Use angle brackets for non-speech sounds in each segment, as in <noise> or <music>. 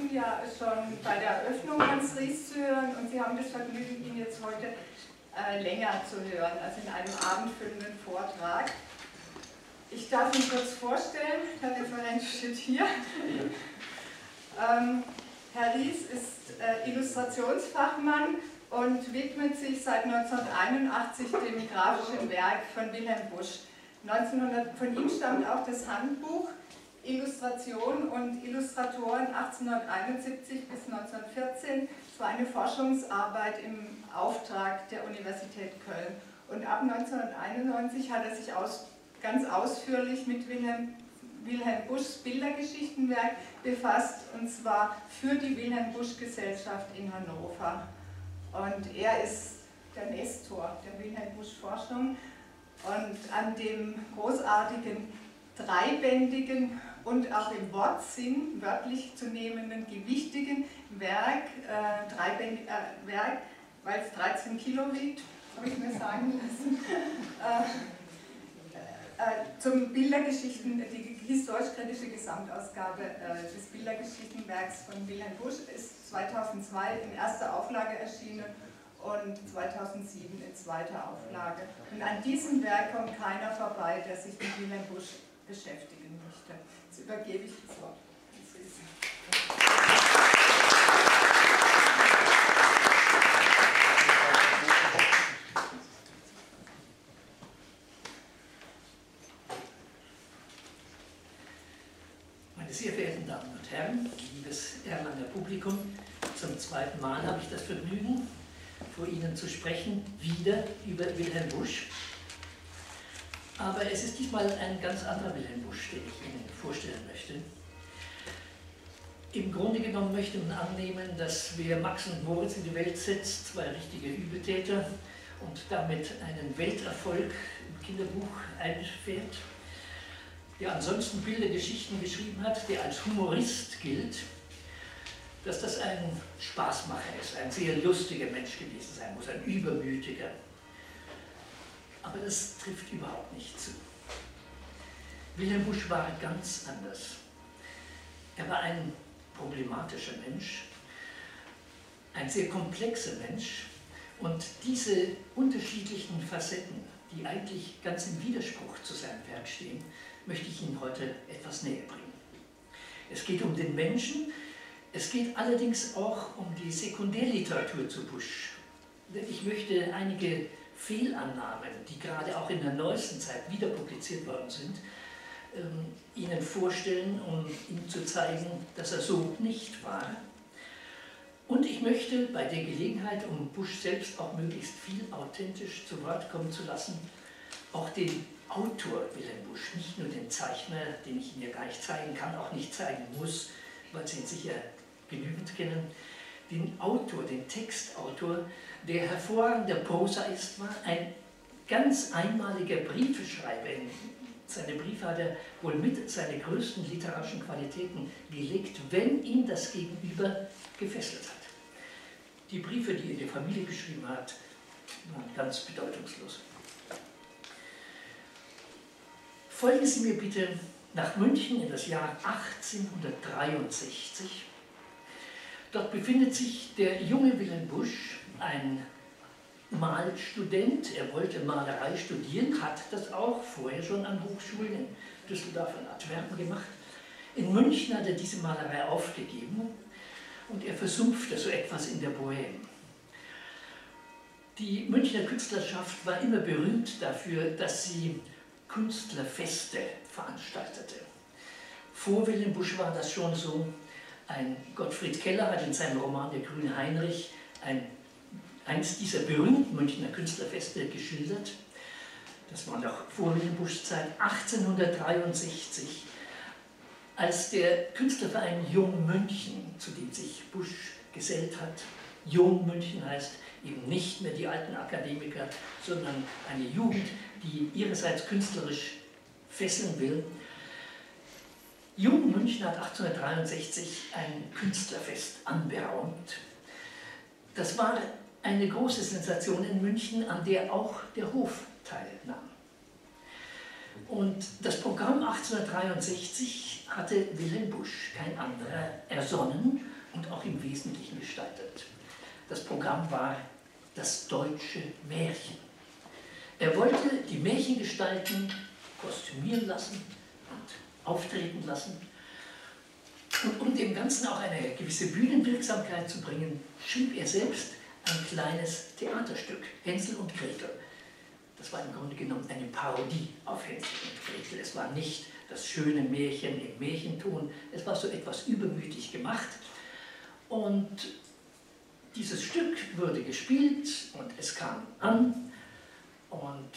Vergnügen ja schon bei der Eröffnung Hans Ries zu hören und Sie haben das Vergnügen, ihn jetzt heute äh, länger zu hören, also in einem abendfüllenden Vortrag. Ich darf ihn kurz vorstellen, der Referent steht hier. ähm, Herr Ries ist äh, Illustrationsfachmann und widmet sich seit 1981 dem grafischen Werk von Wilhelm Busch. 1900, von ihm stammt auch das Handbuch Illustration und Illustratoren 1871 bis 1914. Es war eine Forschungsarbeit im Auftrag der Universität Köln. Und ab 1991 hat er sich aus, ganz ausführlich mit Wilhelm, Wilhelm Buschs Bildergeschichtenwerk befasst, und zwar für die Wilhelm Busch Gesellschaft in Hannover. Und er ist der Nestor der Wilhelm Busch Forschung. Und an dem großartigen, dreibändigen und auch im Wortsinn wörtlich zu nehmenden, gewichtigen Werk, äh, dreibändig, äh, Werk weil es 13 Kilo wiegt, habe ich mir sagen lassen, <laughs> äh, äh, zum Bildergeschichten, die historisch-kritische Gesamtausgabe äh, des Bildergeschichtenwerks von Wilhelm Busch ist 2002 in erster Auflage erschienen und 2007 in zweiter Auflage. Und an diesem Werk kommt keiner vorbei, der sich mit Wilhelm Busch beschäftigen möchte. Jetzt übergebe ich das Wort. sehr verehrten Damen und Herren, liebes Erlanger Publikum, zum zweiten Mal habe ich das Vergnügen, vor Ihnen zu sprechen, wieder über Wilhelm Busch. Aber es ist diesmal ein ganz anderer Wilhelm Busch, den ich Ihnen vorstellen möchte. Im Grunde genommen möchte man annehmen, dass wer Max und Moritz in die Welt setzt, zwei richtige Übeltäter und damit einen Welterfolg im Kinderbuch einfährt, der ansonsten Bildergeschichten geschrieben hat, der als Humorist gilt, dass das ein Spaßmacher ist, ein sehr lustiger Mensch gewesen sein muss, ein übermütiger. Aber das trifft überhaupt nicht zu. Wilhelm Busch war ganz anders. Er war ein problematischer Mensch, ein sehr komplexer Mensch und diese unterschiedlichen Facetten, die eigentlich ganz im Widerspruch zu seinem Werk stehen, möchte ich Ihnen heute etwas näher bringen. Es geht um den Menschen, es geht allerdings auch um die Sekundärliteratur zu Busch. Denn ich möchte einige Fehlannahmen, die gerade auch in der neuesten Zeit wieder publiziert worden sind, Ihnen vorstellen, um Ihnen zu zeigen, dass er so nicht war. Und ich möchte bei der Gelegenheit, um Busch selbst auch möglichst viel authentisch zu Wort kommen zu lassen, auch den Autor Wilhelm Busch, nicht nur den Zeichner, den ich Ihnen ja gar nicht zeigen kann, auch nicht zeigen muss, weil Sie ihn sicher genügend kennen, den Autor, den Textautor, der hervorragender Prosa ist, war ein ganz einmaliger Briefeschreiber. Seine Briefe hat er wohl mit seinen größten literarischen Qualitäten gelegt, wenn ihn das Gegenüber gefesselt hat. Die Briefe, die er der Familie geschrieben hat, waren ganz bedeutungslos. Folgen Sie mir bitte nach München in das Jahr 1863. Dort befindet sich der junge Wilhelm Busch, ein Malstudent. Er wollte Malerei studieren, hat das auch vorher schon an Hochschulen in Düsseldorf und Antwerpen gemacht. In München hat er diese Malerei aufgegeben und er versumpfte so etwas in der Bohème. Die Münchner Künstlerschaft war immer berühmt dafür, dass sie Künstlerfeste veranstaltete. Vor Wilhelm Busch war das schon so. Ein Gottfried Keller hat in seinem Roman Der grüne Heinrich ein, eines dieser berühmten Münchner Künstlerfeste geschildert. Das war noch vor Wilhelm Buschs Zeit, 1863, als der Künstlerverein Jung München, zu dem sich Busch gesellt hat, Jung München heißt eben nicht mehr die alten Akademiker, sondern eine Jugend, die ihrerseits künstlerisch fesseln will. Jung München hat 1863 ein Künstlerfest anberaumt. Das war eine große Sensation in München, an der auch der Hof teilnahm. Und das Programm 1863 hatte Wilhelm Busch, kein anderer, ersonnen und auch im Wesentlichen gestaltet. Das Programm war das deutsche Märchen. Er wollte die Märchengestalten kostümieren lassen und auftreten lassen. Und um dem Ganzen auch eine gewisse Bühnenwirksamkeit zu bringen, schrieb er selbst ein kleines Theaterstück, Hänsel und Gretel. Das war im Grunde genommen eine Parodie auf Hänsel und Gretel. Es war nicht das schöne Märchen im Märchenton, es war so etwas übermütig gemacht. Und dieses Stück wurde gespielt und es kam an und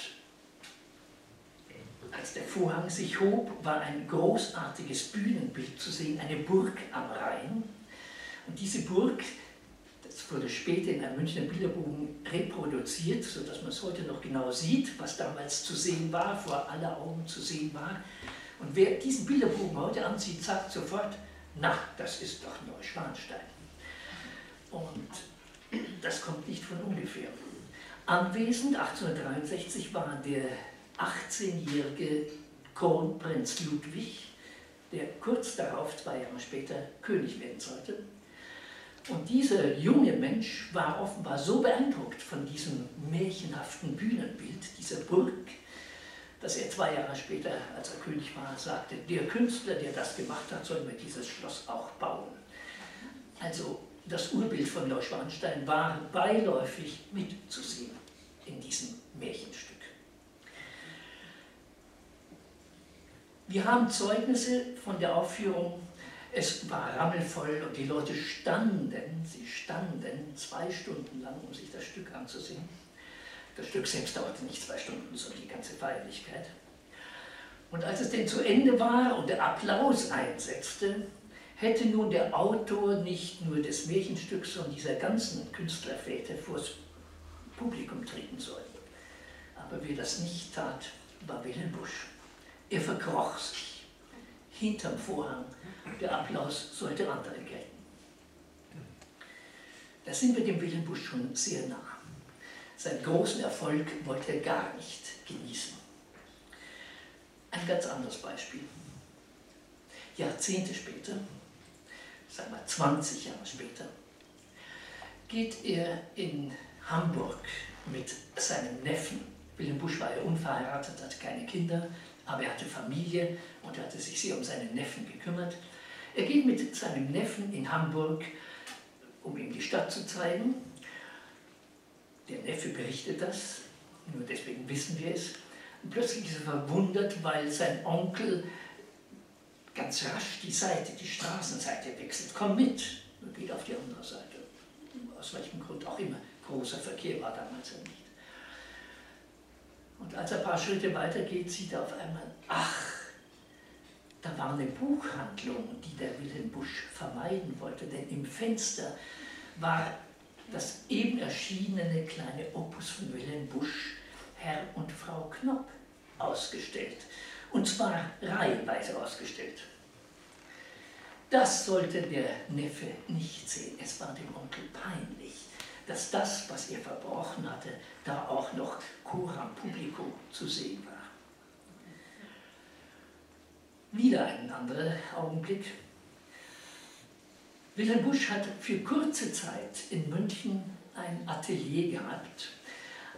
als der Vorhang sich hob, war ein großartiges Bühnenbild zu sehen, eine Burg am Rhein. Und diese Burg das wurde später in einem Münchner Bilderbogen reproduziert, sodass man es heute noch genau sieht, was damals zu sehen war, vor aller Augen zu sehen war. Und wer diesen Bilderbogen heute ansieht, sagt sofort, na, das ist doch Neuschwanstein. Und das kommt nicht von ungefähr. Anwesend 1863 war der 18-jährige Kronprinz Ludwig, der kurz darauf, zwei Jahre später, König werden sollte. Und dieser junge Mensch war offenbar so beeindruckt von diesem märchenhaften Bühnenbild, dieser Burg, dass er zwei Jahre später, als er König war, sagte, der Künstler, der das gemacht hat, soll mir dieses Schloss auch bauen. Also das Urbild von Neuschwanstein war beiläufig mitzusehen in diesem Märchenstück. Wir haben Zeugnisse von der Aufführung es war rammelvoll und die Leute standen, sie standen zwei Stunden lang, um sich das Stück anzusehen. Das Stück selbst dauerte nicht zwei Stunden, sondern die ganze Feierlichkeit. Und als es denn zu Ende war und der Applaus einsetzte, hätte nun der Autor nicht nur des Märchenstücks, sondern dieser ganzen Künstlerväter vors Publikum treten sollen. Aber wer das nicht tat, war Wilhelm Busch. Er verkroch sich hinterm Vorhang der Applaus sollte andere gelten. Da sind wir dem Wilhelm Busch schon sehr nah. Seinen großen Erfolg wollte er gar nicht genießen. Ein ganz anderes Beispiel. Jahrzehnte später, sagen wir 20 Jahre später, geht er in Hamburg mit seinem Neffen. Wilhelm Busch war ja unverheiratet, hatte keine Kinder, aber er hatte Familie und hatte sich sehr um seinen Neffen gekümmert. Er geht mit seinem Neffen in Hamburg, um ihm die Stadt zu zeigen. Der Neffe berichtet das, nur deswegen wissen wir es. Und plötzlich ist er verwundert, weil sein Onkel ganz rasch die Seite, die Straßenseite wechselt. Komm mit, und geht auf die andere Seite. Aus welchem Grund auch immer. Großer Verkehr war damals ja nicht. Und als er ein paar Schritte weitergeht, sieht er auf einmal, ach, da war eine Buchhandlung, die der Wilhelm Busch vermeiden wollte, denn im Fenster war das eben erschienene kleine Opus von Wilhelm Busch, Herr und Frau Knopp, ausgestellt. Und zwar reihenweise ausgestellt. Das sollte der Neffe nicht sehen. Es war dem Onkel peinlich, dass das, was er verbrochen hatte, da auch noch coram publico zu sehen war. Wieder ein anderer Augenblick. Wilhelm Busch hat für kurze Zeit in München ein Atelier gehabt,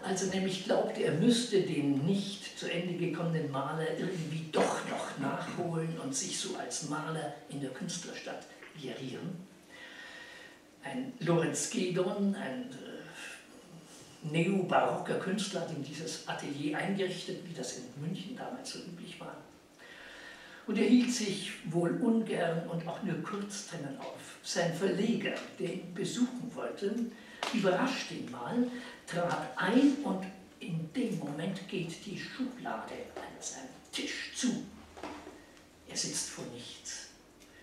als er nämlich glaubte, er müsste den nicht zu Ende gekommenen Maler irgendwie doch noch nachholen und sich so als Maler in der Künstlerstadt gerieren. Ein Lorenz Gedon, ein äh, neobarocker Künstler, hat ihm dieses Atelier eingerichtet, wie das in München damals so üblich war. Und er hielt sich wohl ungern und auch nur kurz drinnen auf. Sein Verleger, der ihn besuchen wollte, überrascht ihn mal, trat ein und in dem Moment geht die Schublade an seinem Tisch zu. Er sitzt vor nichts.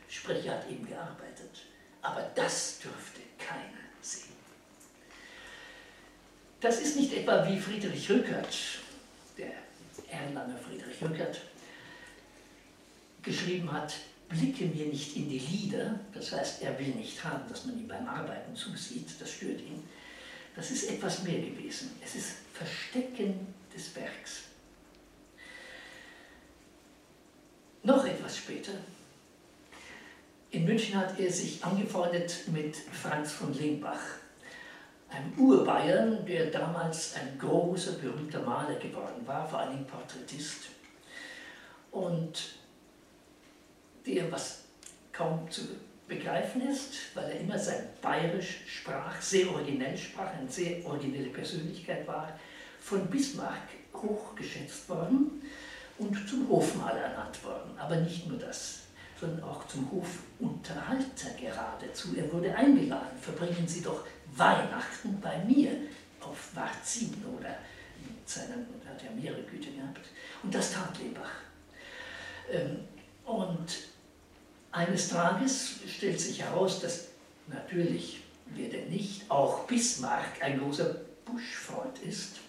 Sprich, er hat eben gearbeitet. Aber das dürfte keiner sehen. Das ist nicht etwa wie Friedrich Rückert, der Erlanger Friedrich Rückert, geschrieben hat, blicke mir nicht in die Lieder, das heißt, er will nicht haben, dass man ihm beim Arbeiten zusieht, das stört ihn. Das ist etwas mehr gewesen. Es ist Verstecken des Werks. noch etwas später, in München hat er sich angefreundet mit Franz von Lengbach, einem Urbayern, der damals ein großer, berühmter Maler geworden war, vor allem Porträtist. Und der, was kaum zu begreifen ist, weil er immer sein Bayerisch sprach, sehr originell sprach, eine sehr originelle Persönlichkeit war, von Bismarck hochgeschätzt worden und zum Hofmaler ernannt worden. Aber nicht nur das, sondern auch zum Hofunterhalter geradezu. Er wurde eingeladen, verbringen Sie doch Weihnachten bei mir auf Varzin oder in seinen, er hat ja mehrere Güter gehabt. Und das tat Lebach. Ähm, und eines Tages stellt sich heraus, dass natürlich, wer denn nicht, auch Bismarck ein großer Buschfreund ist.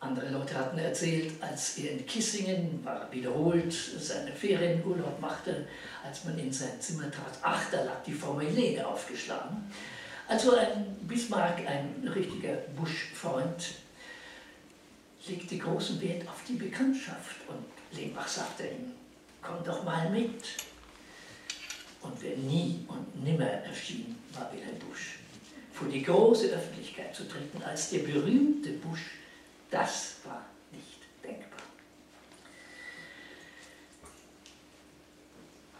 Andere Leute hatten erzählt, als er in Kissingen war, wiederholt seine Ferienurlaub machte, als man in sein Zimmer trat, ach, da lag die Frau Helene aufgeschlagen. Also ein Bismarck, ein richtiger Buschfreund, legte großen Wert auf die Bekanntschaft und Lehmbach sagte ihm, komm doch mal mit. Und wer nie und nimmer erschien, war Wilhelm Busch. Vor die große Öffentlichkeit zu treten als der berühmte Busch, das war nicht denkbar.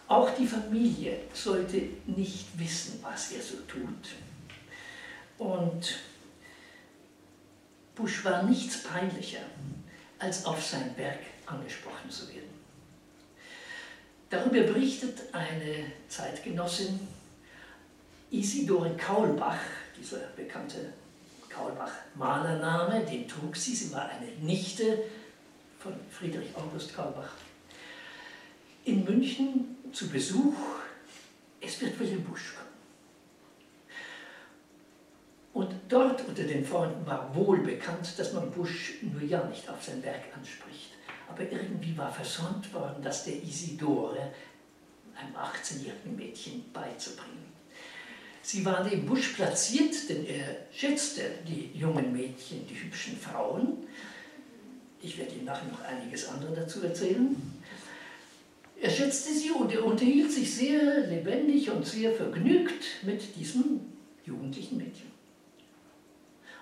Auch die Familie sollte nicht wissen, was er so tut. Und Busch war nichts peinlicher, als auf sein Werk angesprochen zu werden. Darüber berichtet eine Zeitgenossin Isidore Kaulbach, dieser bekannte Kaulbach-Malername, den trug sie, sie war eine Nichte von Friedrich August Kaulbach. In München zu Besuch, es wird Wilhelm Busch kommen. Und dort unter den Freunden war wohl bekannt, dass man Busch nur ja nicht auf sein Werk anspricht. Aber irgendwie war versäumt worden, das der Isidore, einem 18-jährigen Mädchen, beizubringen. Sie war neben Busch platziert, denn er schätzte die jungen Mädchen, die hübschen Frauen. Ich werde Ihnen nachher noch einiges andere dazu erzählen. Er schätzte sie und er unterhielt sich sehr lebendig und sehr vergnügt mit diesem jugendlichen Mädchen.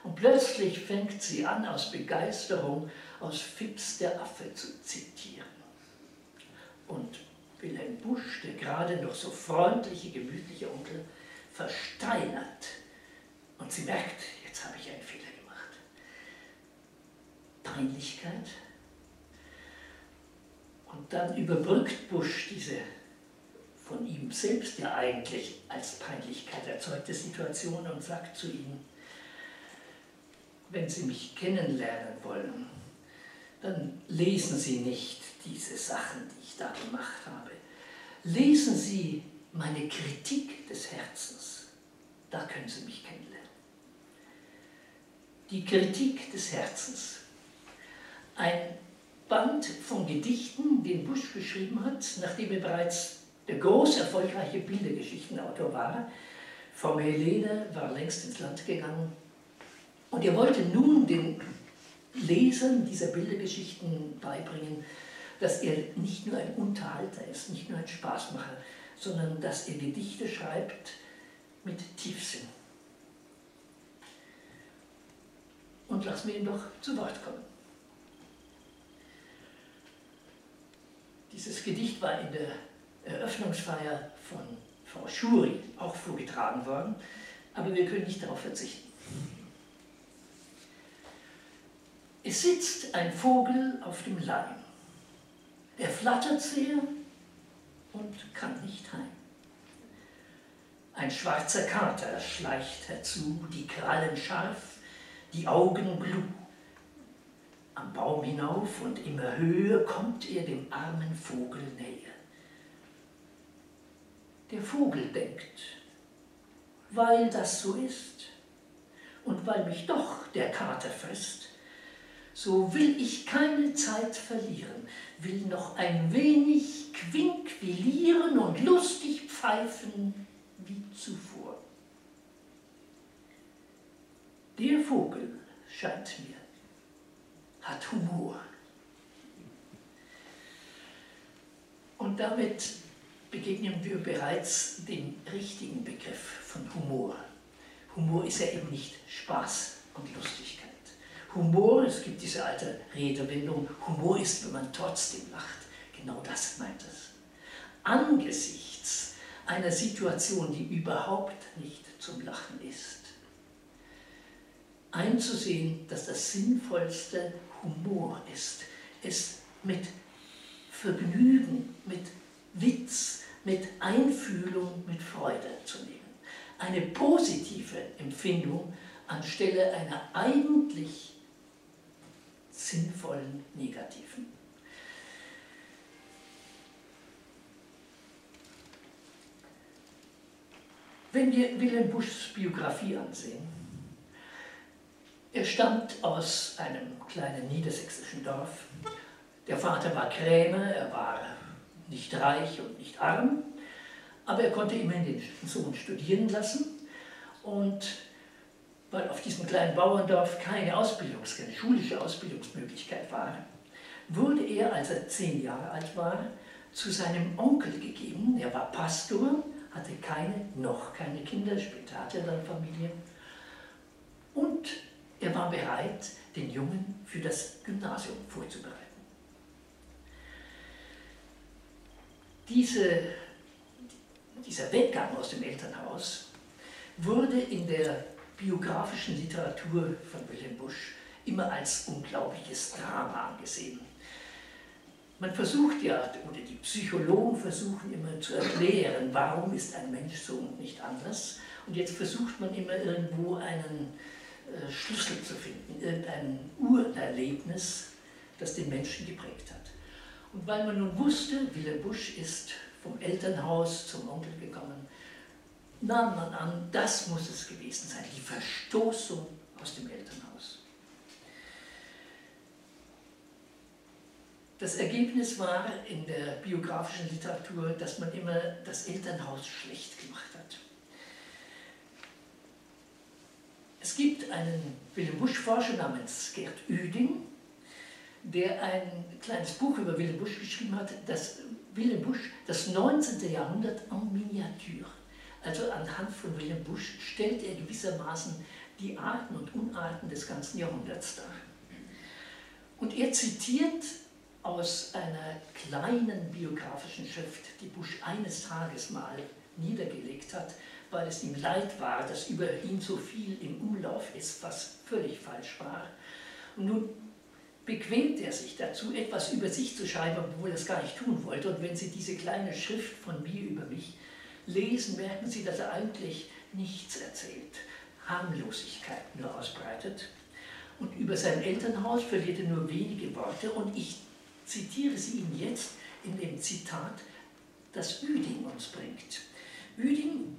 Und plötzlich fängt sie an, aus Begeisterung aus Fips der Affe zu zitieren. Und Wilhelm Busch, der gerade noch so freundliche, gemütliche Onkel, versteinert. Und sie merkt, jetzt habe ich einen Fehler gemacht. Peinlichkeit. Und dann überbrückt Busch diese von ihm selbst ja eigentlich als Peinlichkeit erzeugte Situation und sagt zu ihnen, wenn Sie mich kennenlernen wollen, dann lesen Sie nicht diese Sachen, die ich da gemacht habe. Lesen Sie meine Kritik des Herzens. Da können Sie mich kennenlernen. Die Kritik des Herzens. Ein Band von Gedichten, den Busch geschrieben hat, nachdem er bereits der groß erfolgreiche Bildergeschichtenautor war. Frau Helene war längst ins Land gegangen und er wollte nun den Lesern dieser Bildergeschichten beibringen, dass er nicht nur ein Unterhalter ist, nicht nur ein Spaßmacher, sondern dass er Gedichte schreibt mit Tiefsinn. Und lassen wir ihn doch zu Wort kommen. Dieses Gedicht war in der Eröffnungsfeier von Frau Schuri auch vorgetragen worden, aber wir können nicht darauf verzichten. Es sitzt ein Vogel auf dem Leim. Er flattert sehr und kann nicht heim. Ein schwarzer Kater schleicht herzu, die Krallen scharf, die Augen blu. Am Baum hinauf und immer höher kommt er dem armen Vogel näher. Der Vogel denkt, weil das so ist und weil mich doch der Kater frisst, so will ich keine Zeit verlieren, will noch ein wenig quinquilieren und lustig pfeifen wie zuvor. Der Vogel, scheint mir, hat Humor. Und damit begegnen wir bereits dem richtigen Begriff von Humor. Humor ist ja eben nicht Spaß und Lustigkeit. Humor, es gibt diese alte Redewendung, Humor ist, wenn man trotzdem lacht. Genau das meint es. Angesichts einer Situation, die überhaupt nicht zum Lachen ist, einzusehen, dass das Sinnvollste Humor ist, es mit Vergnügen, mit Witz, mit Einfühlung, mit Freude zu nehmen. Eine positive Empfindung anstelle einer eigentlich sinnvollen negativen. Wenn wir Wilhelm Buschs Biografie ansehen, er stammt aus einem kleinen niedersächsischen Dorf. Der Vater war Krämer, er war nicht reich und nicht arm, aber er konnte immerhin den Sohn studieren lassen und weil auf diesem kleinen Bauerndorf keine Ausbildungs-, keine schulische Ausbildungsmöglichkeit war, wurde er, als er zehn Jahre alt war, zu seinem Onkel gegeben. Er war Pastor, hatte keine, noch keine Kinder, später hatte er dann Familie. Und er war bereit, den Jungen für das Gymnasium vorzubereiten. Diese, dieser Weggang aus dem Elternhaus wurde in der biografischen Literatur von Wilhelm Busch immer als unglaubliches Drama angesehen. Man versucht ja, oder die Psychologen versuchen immer zu erklären, warum ist ein Mensch so und nicht anders. Und jetzt versucht man immer irgendwo einen äh, Schlüssel zu finden, irgendein Urerlebnis, das den Menschen geprägt hat. Und weil man nun wusste, Wilhelm Busch ist vom Elternhaus zum Onkel gekommen, nahm man an, das muss es gewesen sein, die Verstoßung aus dem Elternhaus. Das Ergebnis war in der biografischen Literatur, dass man immer das Elternhaus schlecht gemacht hat. Es gibt einen Wilhelm Busch-Forscher namens Gerd Ueding, der ein kleines Buch über Wilhelm Busch geschrieben hat, das Wilhelm Busch, das 19. Jahrhundert en Miniatur. Also anhand von Wilhelm Busch stellt er gewissermaßen die Arten und Unarten des ganzen Jahrhunderts dar. Und er zitiert aus einer kleinen biografischen Schrift, die Busch eines Tages mal niedergelegt hat, weil es ihm leid war, dass über ihn so viel im Umlauf ist, was völlig falsch war. Und nun bequemt er sich dazu, etwas über sich zu schreiben, obwohl er es gar nicht tun wollte. Und wenn Sie diese kleine Schrift von mir über mich lesen, merken Sie, dass er eigentlich nichts erzählt, Harmlosigkeit nur ausbreitet. Und über sein Elternhaus verliert er nur wenige Worte. Und ich zitiere sie Ihnen jetzt in dem Zitat, das Üding uns bringt. Üding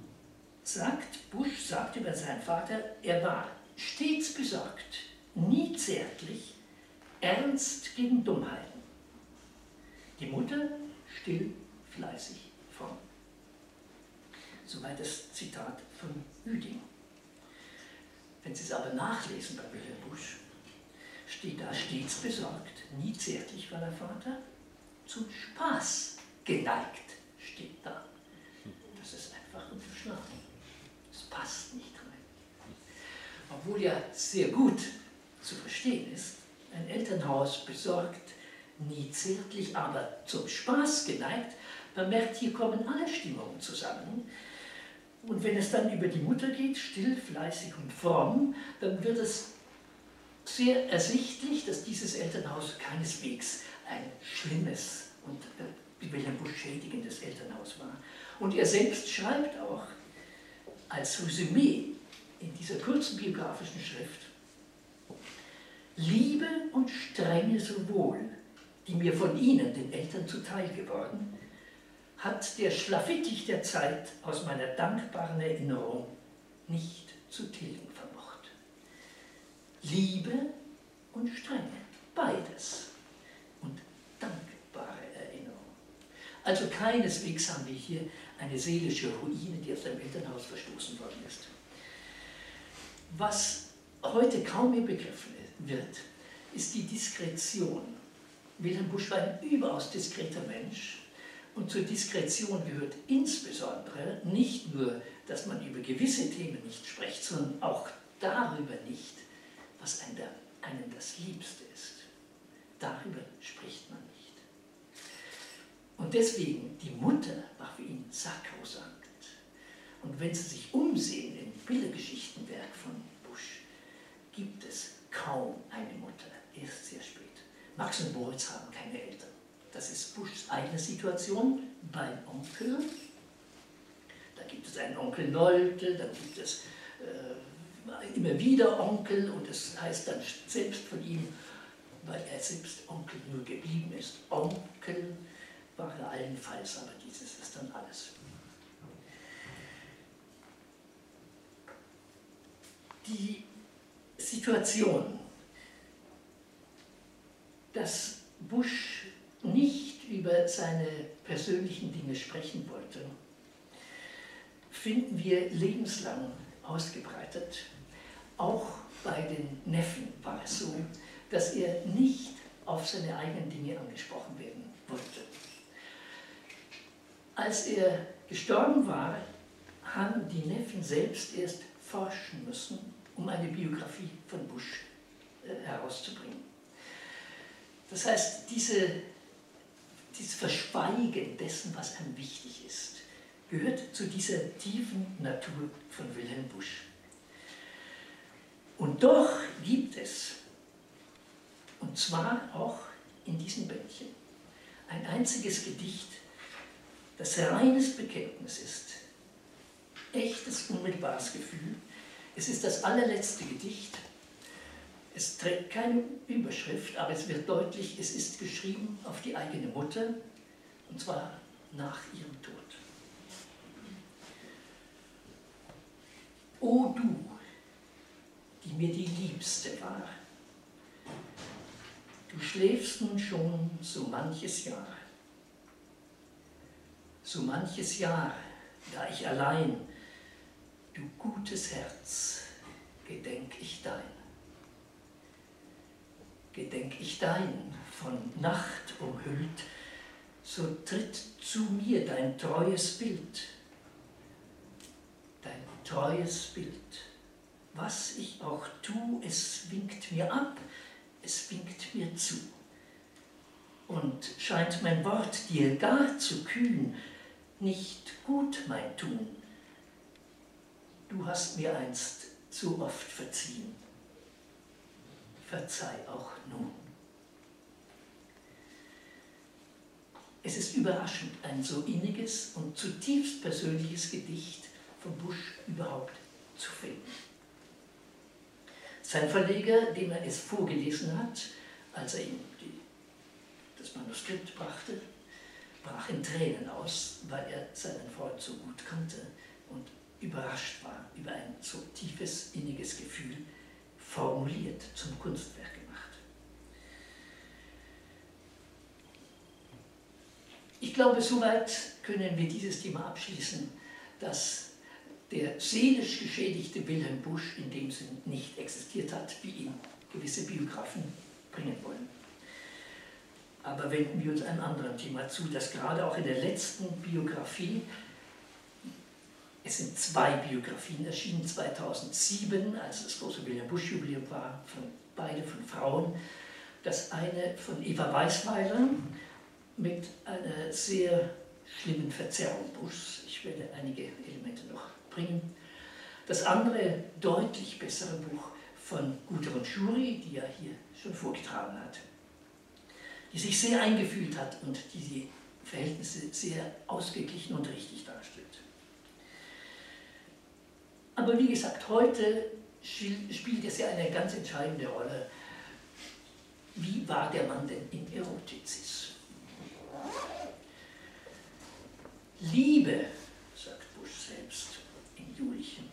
sagt, Busch sagt über seinen Vater, er war stets besorgt, nie zärtlich, ernst gegen Dummheiten. Die Mutter still, fleißig, fromm. Soweit das Zitat von Üding. Wenn Sie es aber nachlesen bei Wilhelm Busch, steht da stets besorgt, nie zärtlich war der Vater, zum Spaß geneigt steht da. Das ist einfach unterschlagen. Das passt nicht rein. Obwohl ja sehr gut zu verstehen ist, ein Elternhaus besorgt, nie zärtlich, aber zum Spaß geneigt, man merkt, hier kommen alle Stimmungen zusammen. Und wenn es dann über die Mutter geht, still, fleißig und fromm, dann wird es sehr ersichtlich, dass dieses Elternhaus keineswegs ein schlimmes und Busch schädigendes Elternhaus war. Und er selbst schreibt auch als Resümee in dieser kurzen biografischen Schrift, Liebe und Strenge sowohl, die mir von Ihnen, den Eltern, zuteil geworden, hat der Schlafittich der Zeit aus meiner dankbaren Erinnerung nicht zu tilgen vermocht. Liebe und Strenge, beides. Und dankbare Erinnerung. Also keineswegs haben wir hier eine seelische Ruine, die aus dem Elternhaus verstoßen worden ist. Was heute kaum mehr begriffen wird, ist die Diskretion. Wilhelm Busch war ein überaus diskreter Mensch Und zur Diskretion gehört insbesondere nicht nur, dass man über gewisse Themen nicht spricht, sondern auch darüber nicht, was einem das Liebste ist. Darüber spricht man nicht. Und deswegen, die Mutter war für ihn sakrosant. Und wenn Sie sich umsehen im Bildergeschichtenwerk von Busch, gibt es kaum eine Mutter, erst sehr spät. Max und Moritz haben keine Eltern. Das ist Buschs eigene Situation beim Onkel. Da gibt es einen Onkel Nolte, dann gibt es äh, immer wieder Onkel und es heißt dann selbst von ihm, weil er selbst Onkel nur geblieben ist, Onkel war er allenfalls, aber dieses ist dann alles. Die Situation, dass Bush nicht über seine persönlichen Dinge sprechen wollte, finden wir lebenslang ausgebreitet. Auch bei den Neffen war es so, dass er nicht auf seine eigenen Dinge angesprochen werden wollte. Als er gestorben war, haben die Neffen selbst erst forschen müssen, um eine Biografie von Bush äh, herauszubringen. Das heißt, diese, dieses Verschweigen dessen, was einem wichtig ist, gehört zu dieser tiefen Natur von Wilhelm Busch. Und doch gibt es, und zwar auch in diesem Bändchen, ein einziges Gedicht, das reines Bekenntnis ist, echtes, unmittelbares Gefühl. Es ist das allerletzte Gedicht es trägt keine Überschrift, aber es wird deutlich, es ist geschrieben auf die eigene Mutter, und zwar nach ihrem Tod. O du, die mir die Liebste war, du schläfst nun schon so manches Jahr, so manches Jahr, da ich allein, du gutes Herz, gedenk ich dein gedenk ich dein, von Nacht umhüllt, so tritt zu mir dein treues Bild, dein treues Bild. Was ich auch tu, es winkt mir ab, es winkt mir zu. Und scheint mein Wort dir gar zu kühn, nicht gut mein Tun. Du hast mir einst zu oft verziehen verzeih auch nun. Es ist überraschend, ein so inniges und zutiefst persönliches Gedicht von Busch überhaupt zu finden. Sein Verleger, dem er es vorgelesen hat, als er ihm die, das Manuskript brachte, brach in Tränen aus, weil er seinen Freund so gut kannte und überrascht war über ein so tiefes, inniges Gefühl, formuliert, zum Kunstwerk gemacht. Ich glaube, soweit können wir dieses Thema abschließen, dass der seelisch geschädigte Wilhelm Busch in dem Sinn nicht existiert hat, wie ihn gewisse Biografen bringen wollen. Aber wenden wir uns einem anderen Thema zu, das gerade auch in der letzten Biografie es sind zwei Biografien erschienen, 2007, als das große William Busch-Jubiläum war, von, beide von Frauen. Das eine von Eva Weisweiler mit einer sehr schlimmen Verzerrung Buschs. Ich werde einige Elemente noch bringen. Das andere, deutlich bessere Buch von Gudrun Schuri, die ja hier schon vorgetragen hat, die sich sehr eingefühlt hat und die die Verhältnisse sehr ausgeglichen und richtig darstellt. Aber wie gesagt, heute spielt es ja eine ganz entscheidende Rolle. Wie war der Mann denn im Erotizis? Liebe, sagt Busch selbst in Julchen,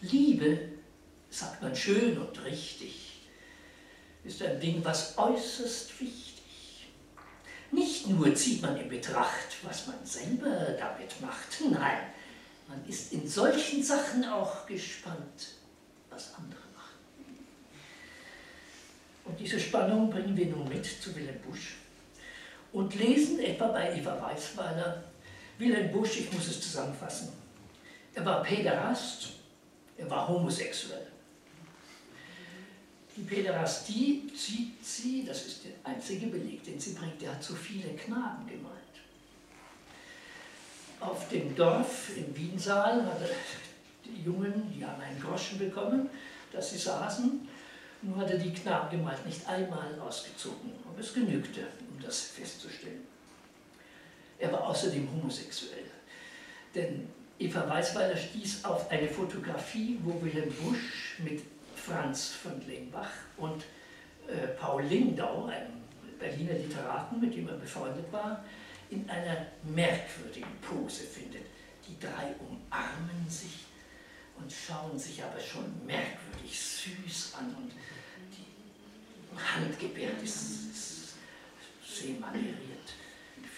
Liebe, sagt man schön und richtig, ist ein Ding, was äußerst wichtig. Nicht nur zieht man in Betracht, was man selber damit macht, nein, man ist in solchen Sachen auch gespannt, was andere machen. Und diese Spannung bringen wir nun mit zu Wilhelm Busch. und lesen etwa bei Eva Weißweiler, Wilhelm Busch, ich muss es zusammenfassen, er war Päderast, er war homosexuell. Die Päderastie zieht sie, das ist der einzige Beleg, den sie bringt, er hat zu viele Knaben gemalt. Auf dem Dorf in Wiensaal hatte die Jungen, die haben einen Groschen bekommen, dass sie saßen. Nur hat er die Knaben gemalt, nicht einmal ausgezogen, aber es genügte, um das festzustellen. Er war außerdem homosexuell, denn Eva Weisweiler stieß auf eine Fotografie, wo Wilhelm Busch mit Franz von Lengbach und äh, Paul Lindau, einem Berliner Literaten, mit dem er befreundet war, in einer merkwürdigen Pose findet. Die drei umarmen sich und schauen sich aber schon merkwürdig süß an und die Handgebärde ist, ist.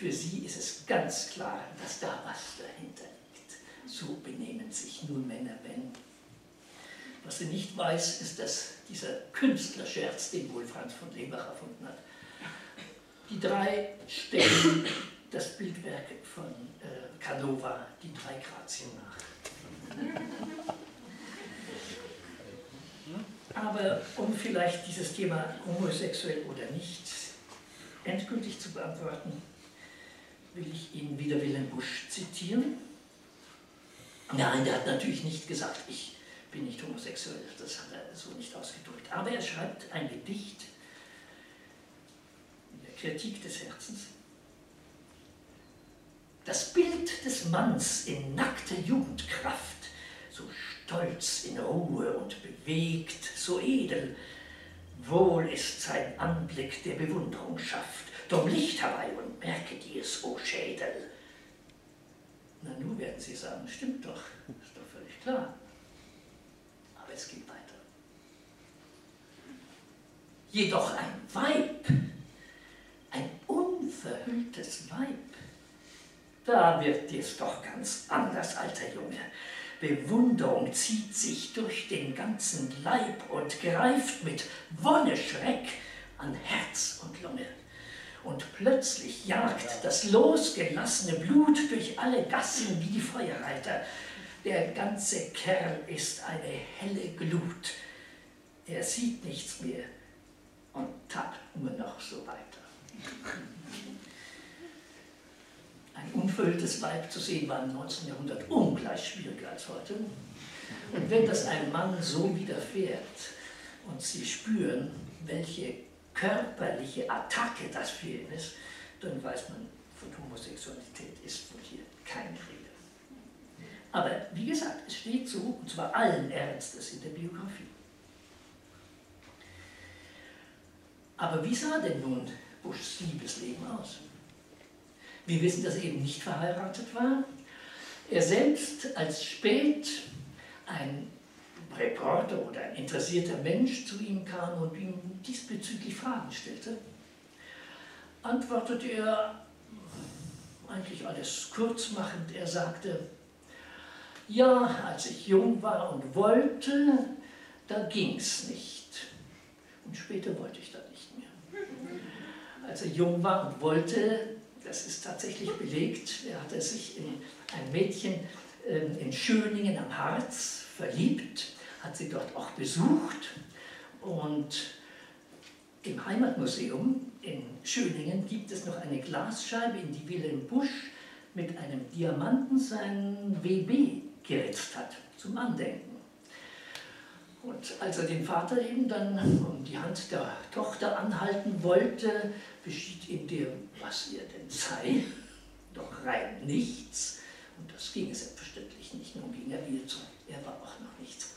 Für sie ist es ganz klar, dass da was dahinter liegt. So benehmen sich nur Männer, wenn was sie nicht weiß, ist, dass dieser Künstlerscherz, den wohl Franz von Lebach erfunden hat, die drei stellen das Bildwerk von äh, Canova, die drei Grazien, nach. Aber um vielleicht dieses Thema homosexuell oder nicht endgültig zu beantworten, will ich Ihnen wieder Wilhelm Busch zitieren. Nein, der hat natürlich nicht gesagt, ich bin nicht homosexuell, das hat er so nicht ausgedrückt. Aber er schreibt ein Gedicht in der Kritik des Herzens. Das Bild des Manns in nackter Jugendkraft, so stolz in Ruhe und bewegt, so edel, wohl ist sein Anblick, der Bewunderung schafft. Drum Licht herbei und merke dir's, o Schädel. Na, nun werden Sie sagen, stimmt doch, ist doch völlig klar aber es geht weiter. Jedoch ein Weib, ein unverhülltes Weib, da wird dir's doch ganz anders, alter Junge. Bewunderung zieht sich durch den ganzen Leib und greift mit Wonne Schreck an Herz und Lunge. Und plötzlich jagt das losgelassene Blut durch alle Gassen wie die Feuerreiter. Der ganze Kerl ist eine helle Glut. Er sieht nichts mehr und tappt nur noch so weiter. Ein unverhülltes Weib zu sehen war im 19. Jahrhundert ungleich schwieriger als heute. Und wenn das einem Mann so widerfährt und Sie spüren, welche körperliche Attacke das für ihn ist, dann weiß man, von Homosexualität ist wohl hier kein Rede. Aber wie gesagt, es steht so, und zwar allen Ernstes in der Biografie. Aber wie sah denn nun Buschs Liebesleben aus? Wir wissen, dass er eben nicht verheiratet war. Er selbst als spät ein Reporter oder ein interessierter Mensch zu ihm kam und ihm diesbezüglich Fragen stellte, antwortete er eigentlich alles kurzmachend. Er sagte, ja, als ich jung war und wollte, da ging es nicht. Und später wollte ich da nicht mehr. Als er jung war und wollte, das ist tatsächlich belegt, er hatte sich in ein Mädchen ähm, in Schöningen am Harz verliebt, hat sie dort auch besucht und im Heimatmuseum in Schöningen gibt es noch eine Glasscheibe, in die Wilhelm Busch mit einem Diamanten seinen WB geritzt hat, zum Andenken. Und als er den Vater eben dann um die Hand der Tochter anhalten wollte, beschied ihm der, was er denn sei, doch rein nichts. Und das ging selbstverständlich nicht. Nun ging er wieder zurück. Er war auch noch nichts.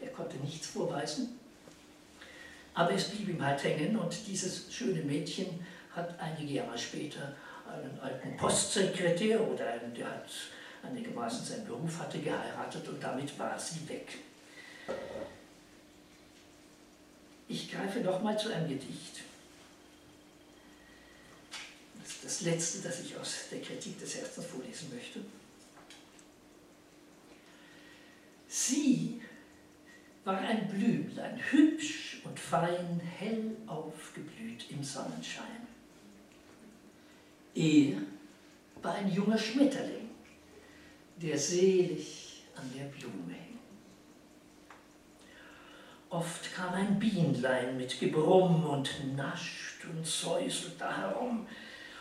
Er konnte nichts vorweisen. Aber es blieb ihm halt hängen und dieses schöne Mädchen hat einige Jahre später einen alten Postsekretär oder einen, der hat einigermaßen seinen Beruf hatte, geheiratet und damit war sie weg. Ich greife nochmal zu einem Gedicht. Das letzte, das ich aus der Kritik des Herzens vorlesen möchte. Sie war ein Blümlein, hübsch und fein, hell aufgeblüht im Sonnenschein. Er war ein junger Schmetterling, der selig an der Blume hing. Oft kam ein Bienlein mit Gebrumm und nascht und säuselt da herum.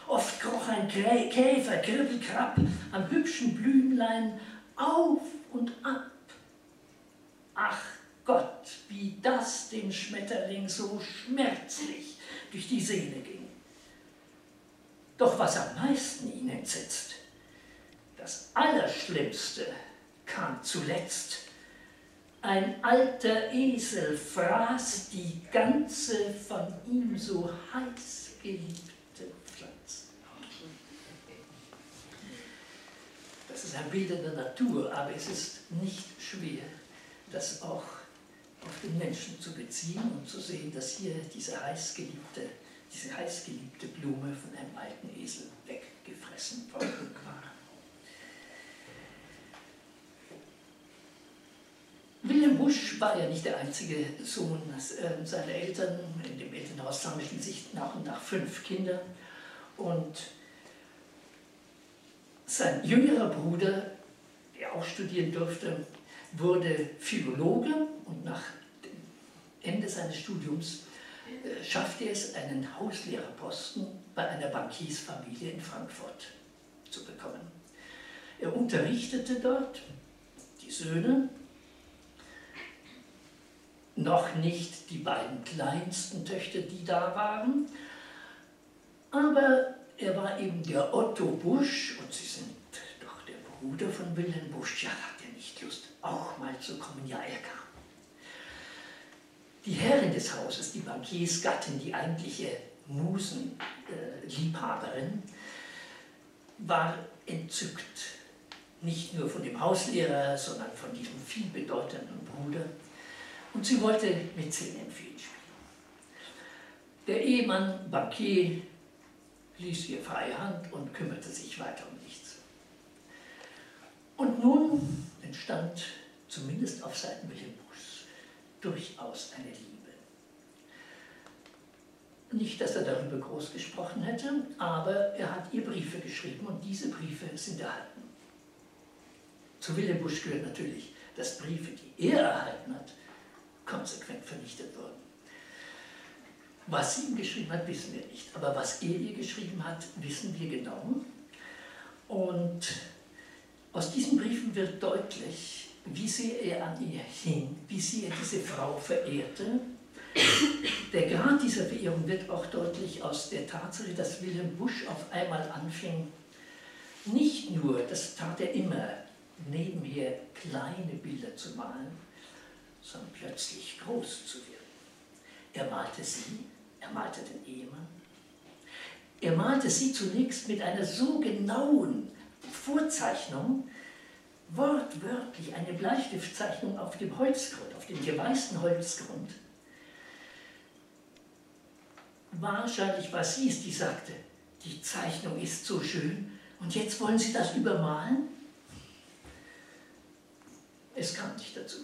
Oft kroch ein Käfer, Kribbelkrabb, am hübschen Blümlein auf und ab. Ach Gott, wie das dem Schmetterling so schmerzlich durch die Seele ging. Doch was am meisten ihn entsetzt, das Allerschlimmste kam zuletzt. Ein alter Esel fraß die ganze von ihm so heiß geliebte Das ist ein Bild in der Natur, aber es ist nicht schwer, das auch auf den Menschen zu beziehen und zu sehen, dass hier diese heißgeliebte, diese heißgeliebte Blume von einem alten Esel weggefressen worden war. Wilhelm Busch war ja nicht der einzige Sohn äh, seiner Eltern. In dem Elternhaus sammelten sich nach und nach fünf Kinder. Und sein jüngerer Bruder, der auch studieren durfte, wurde Philologe und nach dem Ende seines Studiums äh, schaffte er es, einen Hauslehrerposten bei einer Bankiersfamilie in Frankfurt zu bekommen. Er unterrichtete dort die Söhne, noch nicht die beiden kleinsten Töchter, die da waren, aber er war eben der Otto Busch und Sie sind doch der Bruder von Wilhelm Busch. Ja, hat er nicht Lust, auch mal zu kommen? Ja, er kam. Die Herrin des Hauses, die Bankiersgattin, die eigentliche Musenliebhaberin, war entzückt. Nicht nur von dem Hauslehrer, sondern von diesem vielbedeutenden Bruder. Und sie wollte mit Szenen ihn spielen. Der Ehemann, Bankier, ließ ihr freie Hand und kümmerte sich weiter um nichts. Und nun entstand, zumindest auf Seiten Wilhelm Buschs, durchaus eine Liebe. Nicht, dass er darüber groß gesprochen hätte, aber er hat ihr Briefe geschrieben und diese Briefe sind erhalten. Zu Wilhelm Busch gehört natürlich, dass Briefe, die er erhalten hat, konsequent vernichtet wurden. Was sie ihm geschrieben hat, wissen wir nicht. Aber was er ihr geschrieben hat, wissen wir genau. Und aus diesen Briefen wird deutlich, wie sehr er an ihr hing, wie sehr er diese Frau verehrte. Der Grad dieser Verehrung wird auch deutlich aus der Tatsache, dass Wilhelm Busch auf einmal anfing, nicht nur, das tat er immer, nebenher kleine Bilder zu malen, sondern plötzlich groß zu werden. Er malte sie, er malte den Ehemann. Er malte sie zunächst mit einer so genauen Vorzeichnung, wortwörtlich eine Bleistiftzeichnung auf dem Holzgrund, auf dem geweißten Holzgrund. Wahrscheinlich war sie es, die sagte, die Zeichnung ist so schön und jetzt wollen Sie das übermalen? Es kam nicht dazu.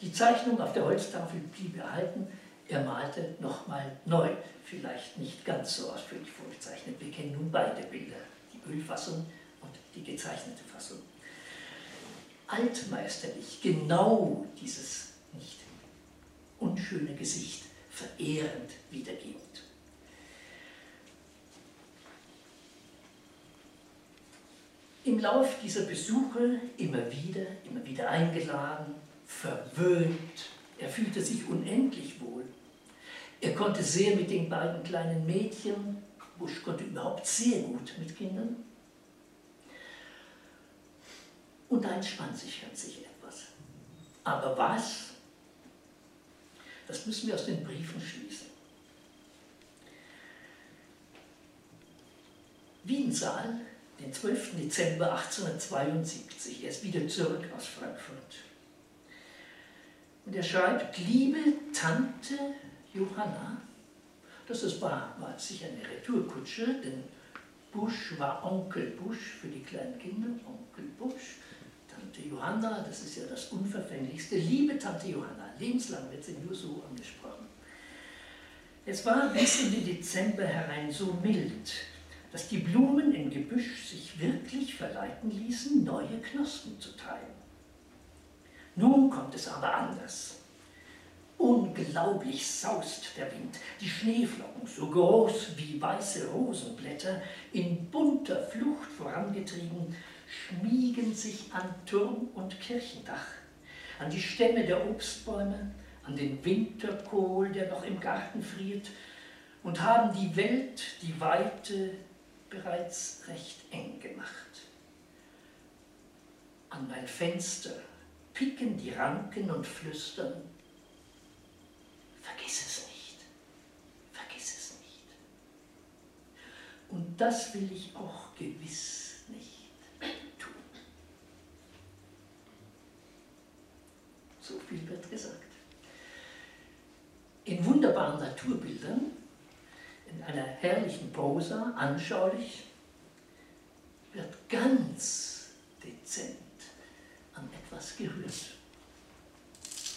Die Zeichnung auf der Holztafel blieb erhalten, er malte nochmal neu, vielleicht nicht ganz so ausführlich vorgezeichnet. Wir kennen nun beide Bilder, die Ölfassung und die gezeichnete Fassung. Altmeisterlich, genau dieses nicht unschöne Gesicht verehrend wiedergebend. Im Lauf dieser Besuche immer wieder, immer wieder eingeladen, verwöhnt, er fühlte sich unendlich wohl. Er konnte sehr mit den beiden kleinen Mädchen, Busch konnte überhaupt sehr gut mit Kindern. Und da entspannt sich plötzlich etwas. Aber was? Das müssen wir aus den Briefen schließen. Wiedensaal, den 12. Dezember 1872, er ist wieder zurück aus Frankfurt. Und er schreibt, liebe Tante Johanna, das war, war sicher eine Retourkutsche, denn Busch war Onkel Busch für die kleinen Kinder, Onkel Busch. Tante Johanna, das ist ja das Unverfänglichste. Liebe Tante Johanna, lebenslang wird sie nur so angesprochen. Es war bis in den Dezember herein so mild, dass die Blumen im Gebüsch sich wirklich verleiten ließen, neue Knospen zu teilen. Nun kommt es aber anders. Unglaublich saust der Wind, die Schneeflocken, so groß wie weiße Rosenblätter, in bunter Flucht vorangetrieben, schmiegen sich an Turm und Kirchendach, an die Stämme der Obstbäume, an den Winterkohl, der noch im Garten friert, und haben die Welt, die Weite bereits recht eng gemacht. An mein Fenster picken die Ranken und flüstern, vergiss es nicht, vergiss es nicht. Und das will ich auch gewiss nicht tun. So viel wird gesagt. In wunderbaren Naturbildern, in einer herrlichen Prosa, anschaulich, wird ganz dezent an etwas gerührt.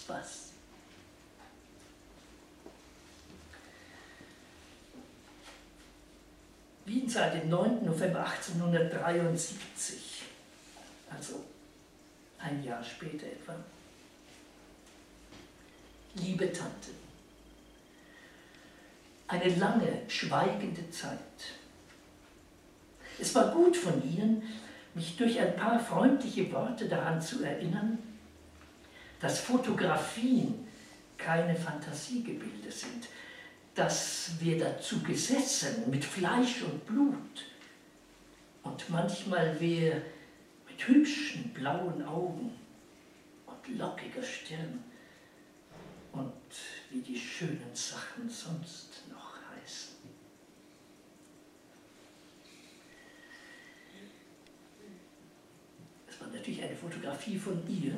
Was? Wien seit dem 9. November 1873, also ein Jahr später etwa. Liebe Tante, eine lange, schweigende Zeit. Es war gut von Ihnen, mich durch ein paar freundliche Worte daran zu erinnern, dass Fotografien keine Fantasiegebilde sind, dass wir dazu gesessen mit Fleisch und Blut und manchmal wir mit hübschen blauen Augen und lockiger Stirn und wie die schönen Sachen sonst noch heißen. Das war natürlich eine Fotografie von ihr.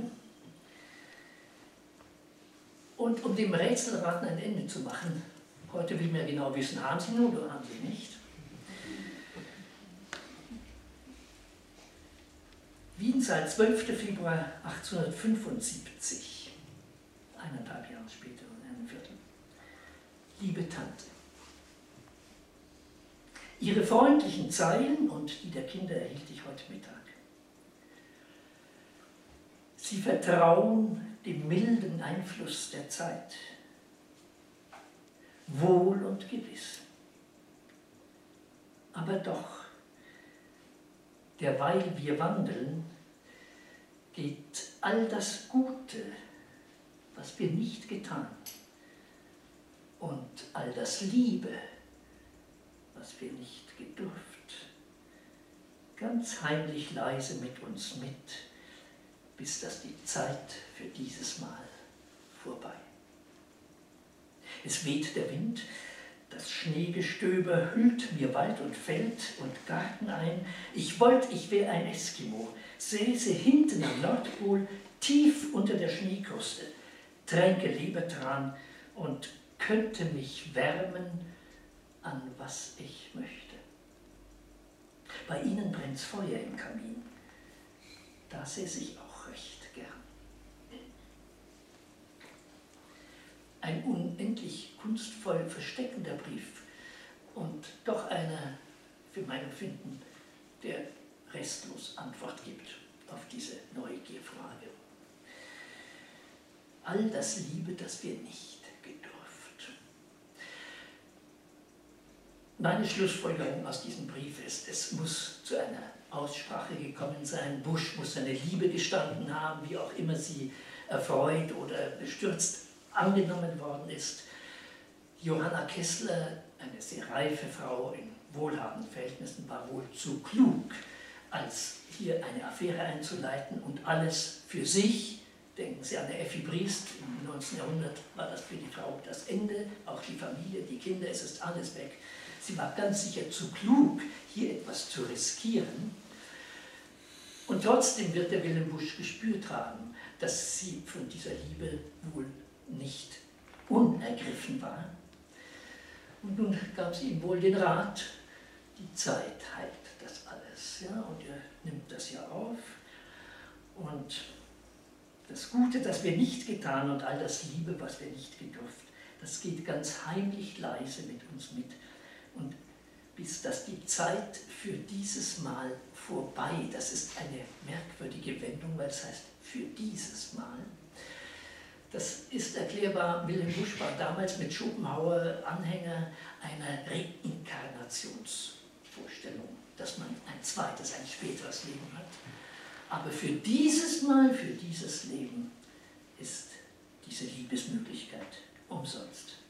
Und um dem Rätselraten ein Ende zu machen, heute will man ja genau wissen, haben Sie nun oder haben Sie nicht? Wien seit 12. Februar 1875, eineinhalb Jahre später und einem Viertel. Liebe Tante, Ihre freundlichen Zeilen und die der Kinder erhielt ich heute Mittag. Sie vertrauen dem milden Einfluss der Zeit. Wohl und gewiss. Aber doch, derweil wir wandeln, geht all das Gute, was wir nicht getan, und all das Liebe, was wir nicht gedurft, ganz heimlich leise mit uns mit bis das die Zeit für dieses Mal vorbei. Es weht der Wind, das Schneegestöber hüllt mir Wald und Feld und Garten ein. Ich wollt, ich wär ein Eskimo, säße hinten am Nordpol, tief unter der Schneekruste, tränke Lebertran und könnte mich wärmen an was ich möchte. Bei ihnen brennt's Feuer im Kamin. Da säße ich auch recht gern. Ein unendlich kunstvoll versteckender Brief und doch einer, für mein Empfinden, der restlos Antwort gibt auf diese Neugierfrage. All das Liebe, das wir nicht gedurft. Meine Schlussfolgerung aus diesem Brief ist, es muss zu einer Aussprache gekommen sein. Bush muss seine Liebe gestanden haben, wie auch immer sie erfreut oder bestürzt angenommen worden ist. Johanna Kessler, eine sehr reife Frau in wohlhabenden Verhältnissen, war wohl zu klug, als hier eine Affäre einzuleiten und alles für sich. Denken Sie an der Effi Briest, im 19. Jahrhundert war das für die Frau das Ende, auch die Familie, die Kinder, es ist alles weg. Sie war ganz sicher zu klug, hier etwas zu riskieren. Und trotzdem wird der Willem Busch gespürt haben, dass sie von dieser Liebe wohl nicht unergriffen war. Und nun gab sie ihm wohl den Rat, die Zeit heilt das alles. Ja? Und er nimmt das ja auf. Und das Gute, das wir nicht getan und all das Liebe, was wir nicht gedurft, das geht ganz heimlich leise mit uns mit. Und bis dass die Zeit für dieses Mal vorbei, das ist eine merkwürdige Wendung, weil es heißt für dieses Mal. Das ist erklärbar, Wilhelm Busch war damals mit Schopenhauer Anhänger einer Reinkarnationsvorstellung, dass man ein zweites, ein späteres Leben hat. Aber für dieses Mal, für dieses Leben ist diese Liebesmöglichkeit umsonst.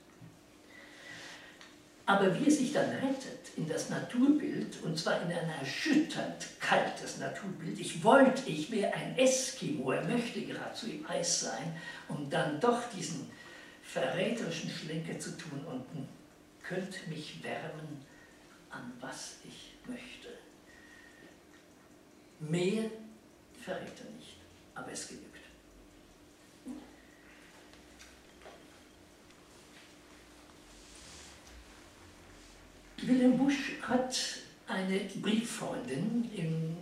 Aber wie er sich dann rettet in das Naturbild, und zwar in ein erschütternd kaltes Naturbild, ich wollte, ich wäre ein Eskimo, er möchte geradezu im Eis sein, um dann doch diesen verräterischen Schlenker zu tun und könnt mich wärmen, an was ich möchte. Mehr verrät er nicht, aber es genügt. Wilhelm Busch hat eine Brieffreundin in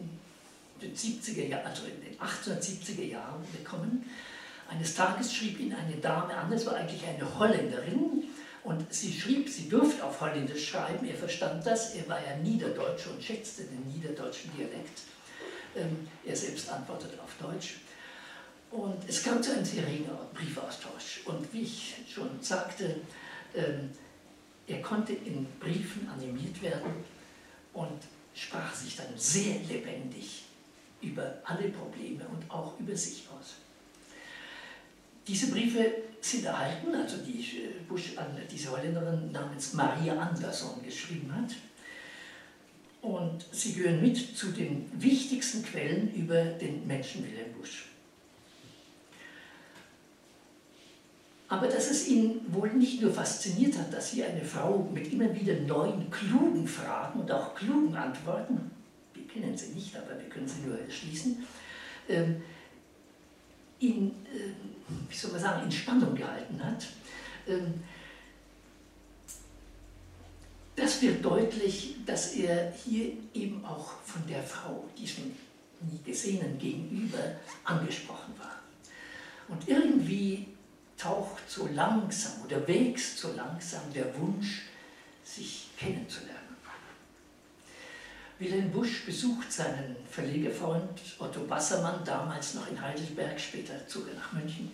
den 70er Jahren, also in den 1870er Jahren bekommen. Eines Tages schrieb ihn eine Dame an, es war eigentlich eine Holländerin, und sie schrieb, sie durfte auf Holländisch schreiben, er verstand das, er war ja Niederdeutsch und schätzte den niederdeutschen Dialekt. Ähm, er selbst antwortete auf Deutsch. Und es kam zu einem sehr regen Briefaustausch. Und wie ich schon sagte, ähm, er konnte in Briefen animiert werden und sprach sich dann sehr lebendig über alle Probleme und auch über sich aus. Diese Briefe sind erhalten, also die äh, Bush an diese Holländerin namens Maria Anderson geschrieben hat. Und sie gehören mit zu den wichtigsten Quellen über den Menschen Wilhelm Busch. Aber dass es ihn wohl nicht nur fasziniert hat, dass hier eine Frau mit immer wieder neuen, klugen Fragen und auch klugen Antworten, wir kennen sie nicht, aber wir können sie nur erschließen, ähm, ihn, äh, wie soll man sagen, in Spannung gehalten hat. Ähm, das wird deutlich, dass er hier eben auch von der Frau, diesem nie gesehenen Gegenüber, angesprochen war. Und irgendwie taucht so langsam oder wächst so langsam der Wunsch, sich kennenzulernen. Wilhelm Busch besucht seinen Verlegerfreund Otto Bassermann, damals noch in Heidelberg, später zog er nach München.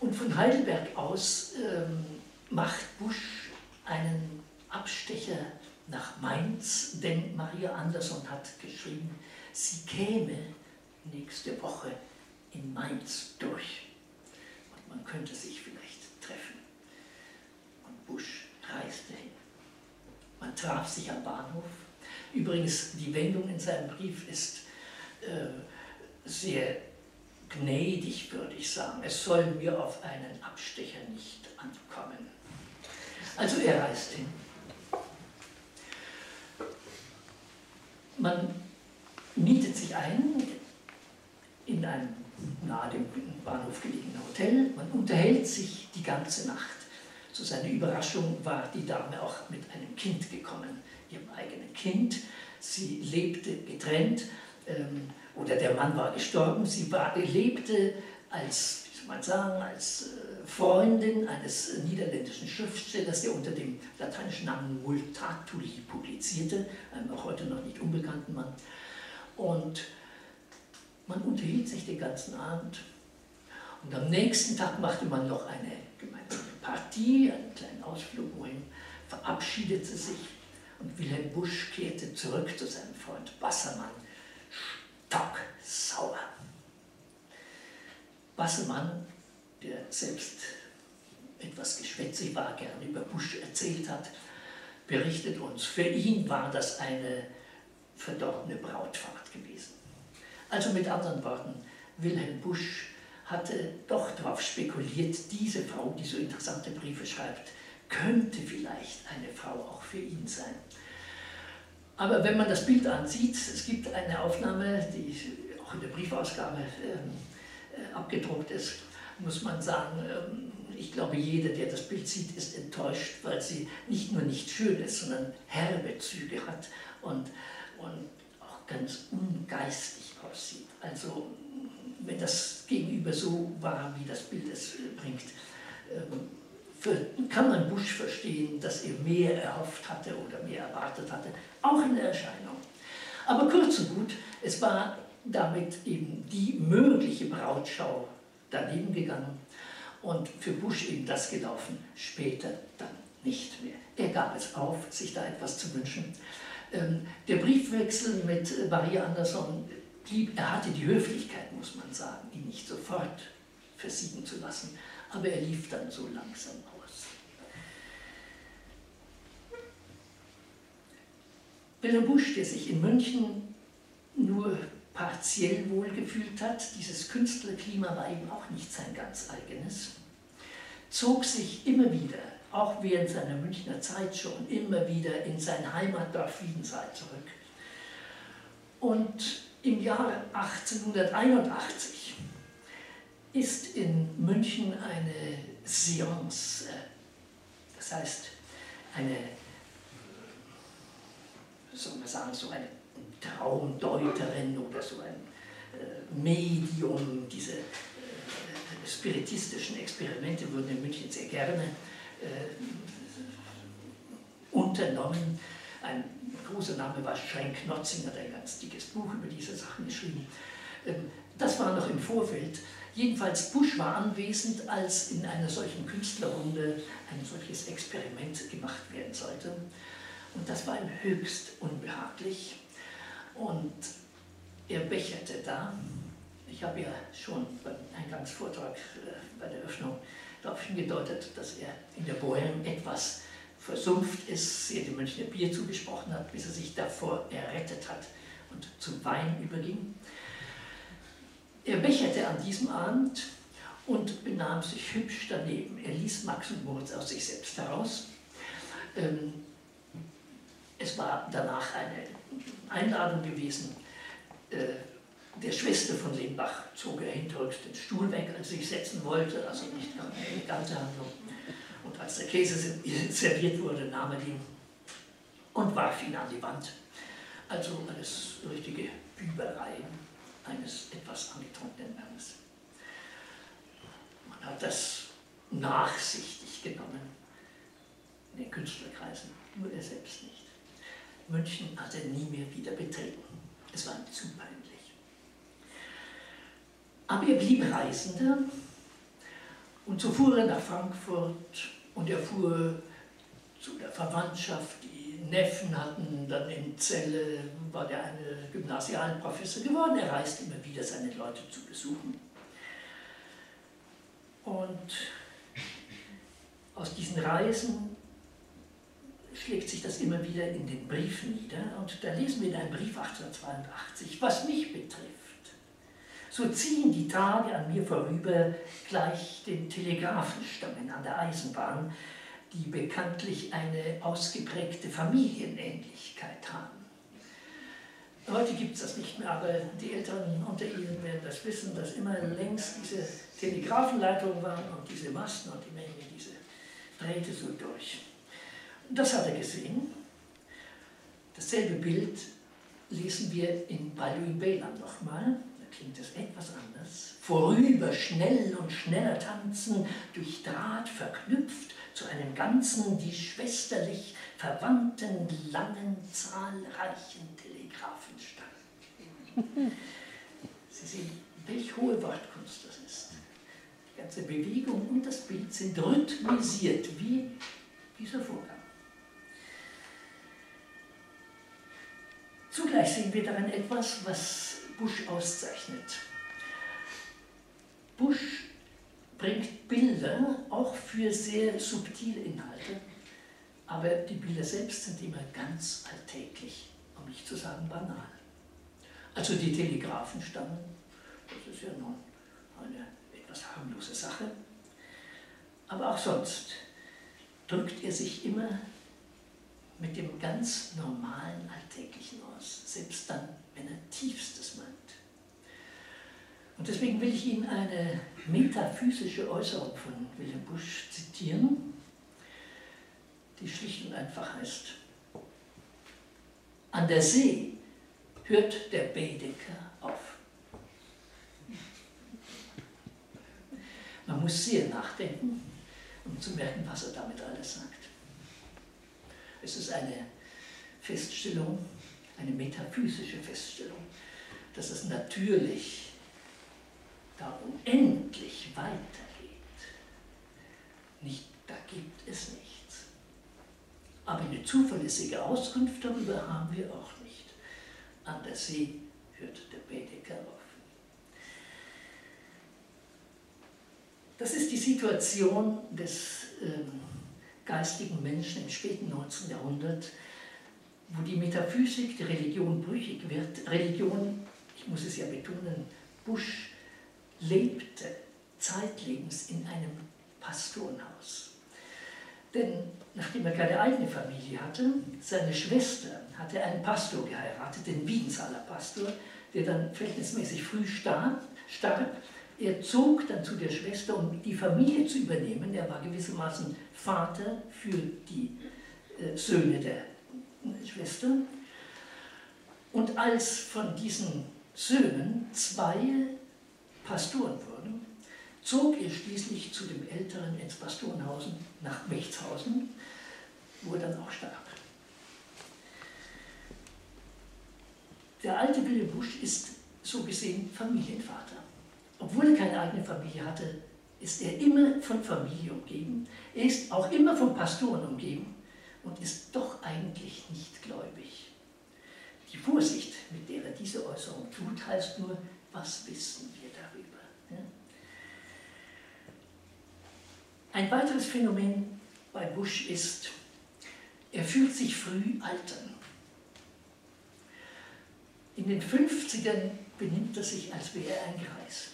Und von Heidelberg aus ähm, macht Busch einen Abstecher nach Mainz, denn Maria Andersson hat geschrieben, sie käme nächste Woche in Mainz durch man könnte sich vielleicht treffen. Und Busch reiste hin. Man traf sich am Bahnhof. Übrigens, die Wendung in seinem Brief ist äh, sehr gnädig, würde ich sagen. Es soll mir auf einen Abstecher nicht ankommen. Also er reist hin. Man mietet sich ein in einem nahe dem Bahnhof gelegenen Hotel. Man unterhält sich die ganze Nacht. Zu seiner Überraschung war die Dame auch mit einem Kind gekommen, ihrem eigenen Kind. Sie lebte getrennt ähm, oder der Mann war gestorben. Sie war, lebte als, wie soll man sagen, als äh, Freundin eines niederländischen Schriftstellers, der unter dem lateinischen Namen Multatuli publizierte, einem auch heute noch nicht unbekannten Mann. Und man unterhielt sich den ganzen Abend. Und am nächsten Tag machte man noch eine gemeinsame Partie, einen kleinen Ausflug wohin, verabschiedete sich und Wilhelm Busch kehrte zurück zu seinem Freund Bassermann, stocksauer. Bassermann, der selbst etwas geschwätzig war, gerne über Busch erzählt hat, berichtet uns, für ihn war das eine verdorbene Brautfahrt gewesen. Also mit anderen Worten, Wilhelm Busch hatte doch darauf spekuliert, diese Frau, die so interessante Briefe schreibt, könnte vielleicht eine Frau auch für ihn sein. Aber wenn man das Bild ansieht, es gibt eine Aufnahme, die auch in der Briefausgabe ähm, äh, abgedruckt ist, muss man sagen, ähm, ich glaube, jeder, der das Bild sieht, ist enttäuscht, weil sie nicht nur nicht schön ist, sondern herbe Züge hat und, und auch ganz ungeistig aussieht. Also wenn das Gegenüber so war, wie das Bild es bringt, ähm, kann man Bush verstehen, dass er mehr erhofft hatte oder mehr erwartet hatte, auch in der Erscheinung. Aber kurz und gut, es war damit eben die mögliche Brautschau daneben gegangen und für Bush eben das gelaufen, später dann nicht mehr. Er gab es auf, sich da etwas zu wünschen. Ähm, der Briefwechsel mit Maria Anderson blieb, er hatte die Höflichkeit, muss man sagen, ihn nicht sofort versiegen zu lassen, aber er lief dann so langsam aus. Wilhelm Busch, der sich in München nur partiell wohlgefühlt hat, dieses Künstlerklima war ihm auch nicht sein ganz eigenes, zog sich immer wieder, auch während seiner Münchner Zeit schon, immer wieder in sein Heimatdorf Wiedenseil zurück. Und im Jahre 1881 ist in München eine Seance, äh, das heißt eine, soll man sagen, so eine Traumdeuterin oder so ein äh, Medium, diese äh, spiritistischen Experimente wurden in München sehr gerne unternommen. Ein großer Name war Schenk Notzinger, der ein ganz dickes Buch über diese Sachen geschrieben. Ähm, das war noch im Vorfeld. Jedenfalls Busch war anwesend, als in einer solchen Künstlerrunde ein solches Experiment gemacht werden sollte. Und das war ihm höchst unbehaglich. Und er becherte da. Ich habe ja schon beim Eingangsvortrag äh, bei der Öffnung darauf hingedeutet, dass er in der Bohème etwas versumpft ist, er dem Münchner Bier zugesprochen hat, bis er sich davor errettet hat und zum Wein überging. Er becherte an diesem Abend und benahm sich hübsch daneben. Er ließ Max und Moritz aus sich selbst heraus. Ähm, es war danach eine Einladung gewesen. Äh, der Schwester von Lindbach zog er hinterrücks den Stuhl weg, als er sich setzen wollte, also nicht eine elegante Handlung. Als der Käse serviert wurde, nahm er ihn und warf ihn an die Wand. Also alles richtige Büberei eines etwas angetrunkenen Mannes. Man hat das nachsichtig genommen in den Künstlerkreisen, nur er selbst nicht. München hat er nie mehr wieder betreten. Es war ihm zu peinlich. Aber er blieb Reisender und so fuhr er nach Frankfurt und er fuhr zu der Verwandtschaft, die Neffen hatten, dann in Celle war der eine Gymnasialprofessor geworden, er reiste immer wieder seine Leute zu besuchen. Und aus diesen Reisen schlägt sich das immer wieder in den Briefen nieder. Und da lesen wir in einem Brief 1882, was mich betrifft. So ziehen die Tage an mir vorüber gleich den Telegrafenstangen an der Eisenbahn, die bekanntlich eine ausgeprägte Familienähnlichkeit haben. Heute gibt es das nicht mehr, aber die Älteren unter Ihnen werden das wissen, dass immer längst diese Telegrafenleitungen waren und diese Masten und die Menge, diese drehte so durch. Das hat er gesehen. Dasselbe Bild lesen wir in Balui Belan nochmal. Klingt es etwas anders. Vorüber, schnell und schneller tanzen, durch Draht verknüpft zu einem Ganzen, die schwesterlich verwandten, langen, zahlreichen Telegrafenstangen. <laughs> Sie sehen, welch hohe Wortkunst das ist. Die ganze Bewegung und das Bild sind rhythmisiert, wie dieser Vorgang. Zugleich sehen wir darin etwas, was Bush auszeichnet. Bush bringt Bilder auch für sehr subtile Inhalte, aber die Bilder selbst sind immer ganz alltäglich, um nicht zu sagen banal. Also die Telegrafenstangen, das ist ja nun eine etwas harmlose Sache, aber auch sonst drückt er sich immer mit dem ganz normalen Alltäglichen aus, selbst dann, wenn er tiefstes meint. Und deswegen will ich Ihnen eine metaphysische Äußerung von Wilhelm Busch zitieren, die schlicht und einfach heißt, an der See hört der Baedeker auf. Man muss sehr nachdenken, um zu merken, was er damit alles sagt. Es ist eine Feststellung, eine metaphysische Feststellung, dass es natürlich da unendlich weitergeht. Nicht, da gibt es nichts. Aber eine zuverlässige Auskunft darüber haben wir auch nicht. An der See hört der Baedeker auf. Das ist die Situation des ähm, geistigen Menschen im späten 19. Jahrhundert, wo die Metaphysik der Religion brüchig wird. Religion, ich muss es ja betonen, Busch lebte zeitlebens in einem Pastorenhaus. Denn nachdem er keine eigene Familie hatte, seine Schwester hatte einen Pastor geheiratet, den Wiedensaler Pastor, der dann verhältnismäßig früh starb, starb. Er zog dann zu der Schwester, um die Familie zu übernehmen. Er war gewissermaßen Vater für die äh, Söhne der Schwester. Und als von diesen Söhnen zwei Pastoren wurden, zog er schließlich zu dem Älteren ins Pastorenhausen nach Mechtshausen, wo er dann auch starb. Der alte Wilhelm Busch ist so gesehen Familienvater. Obwohl er keine eigene Familie hatte, ist er immer von Familie umgeben. Er ist auch immer von Pastoren umgeben und ist doch eigentlich nicht gläubig. Die Vorsicht, mit der er diese Äußerung tut, heißt nur, was wissen wir darüber? Ein weiteres Phänomen bei Bush ist, er fühlt sich früh altern. In den 50ern benimmt er sich, als wäre er ein Greis.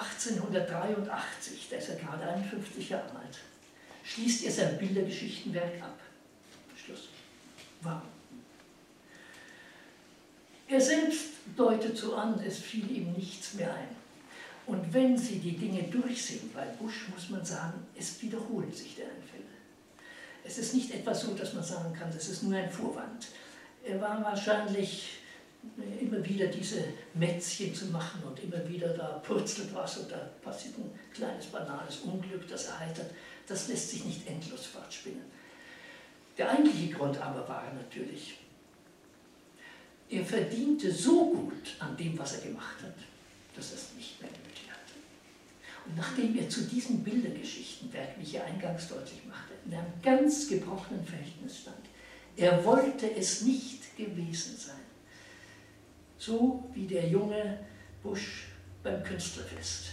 1883, da ist er gerade 51 Jahre alt, schließt er sein Bildergeschichtenwerk ab. Schluss. Warum? Er selbst deutet so an, es fiel ihm nichts mehr ein. Und wenn Sie die Dinge durchsehen bei Bush, muss man sagen, es wiederholen sich die Einfälle. Es ist nicht etwas so, dass man sagen kann, das ist nur ein Vorwand. Er war wahrscheinlich immer wieder diese Mätzchen zu machen und immer wieder da purzelt was und da passiert ein kleines banales Unglück, das erheitert. Das lässt sich nicht endlos fortspinnen. Der eigentliche Grund aber war natürlich, er verdiente so gut an dem, was er gemacht hat, dass er es nicht mehr nötig hatte. Und nachdem er zu diesen Bildergeschichtenwerk, wie ich ja eingangs deutlich machte, in einem ganz gebrochenen Verhältnis stand, er wollte es nicht gewesen sein. So wie der junge Busch beim Künstlerfest.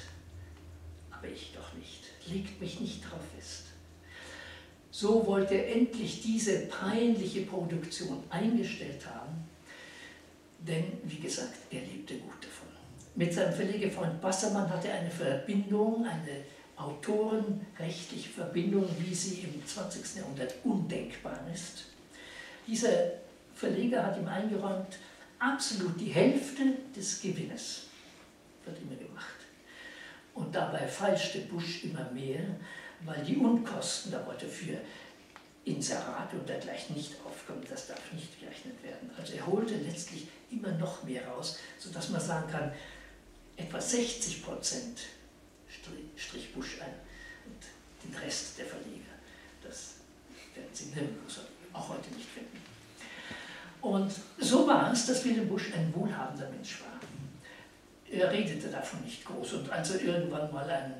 Aber ich doch nicht. Legt mich nicht drauf fest. So wollte er endlich diese peinliche Produktion eingestellt haben, denn wie gesagt, er lebte gut davon. Mit seinem Verlegerfreund Bassermann hatte er eine Verbindung, eine autorenrechtliche Verbindung, wie sie im 20. Jahrhundert undenkbar ist. Dieser Verleger hat ihm eingeräumt, absolut die Hälfte des Gewinnes wird immer gemacht. Und dabei feilschte Bush immer mehr, weil die Unkosten, da wollte für Inserate und dergleichen nicht aufkommen, das darf nicht gerechnet werden. Also er holte letztlich immer noch mehr raus, sodass man sagen kann, etwa 60 Prozent strich Bush ein und den Rest der Verleger. Das werden Sie nirgendwo auch heute nicht finden. Und so war es, dass Wilhelm Busch ein wohlhabender Mensch war. Er redete davon nicht groß und als er irgendwann mal einen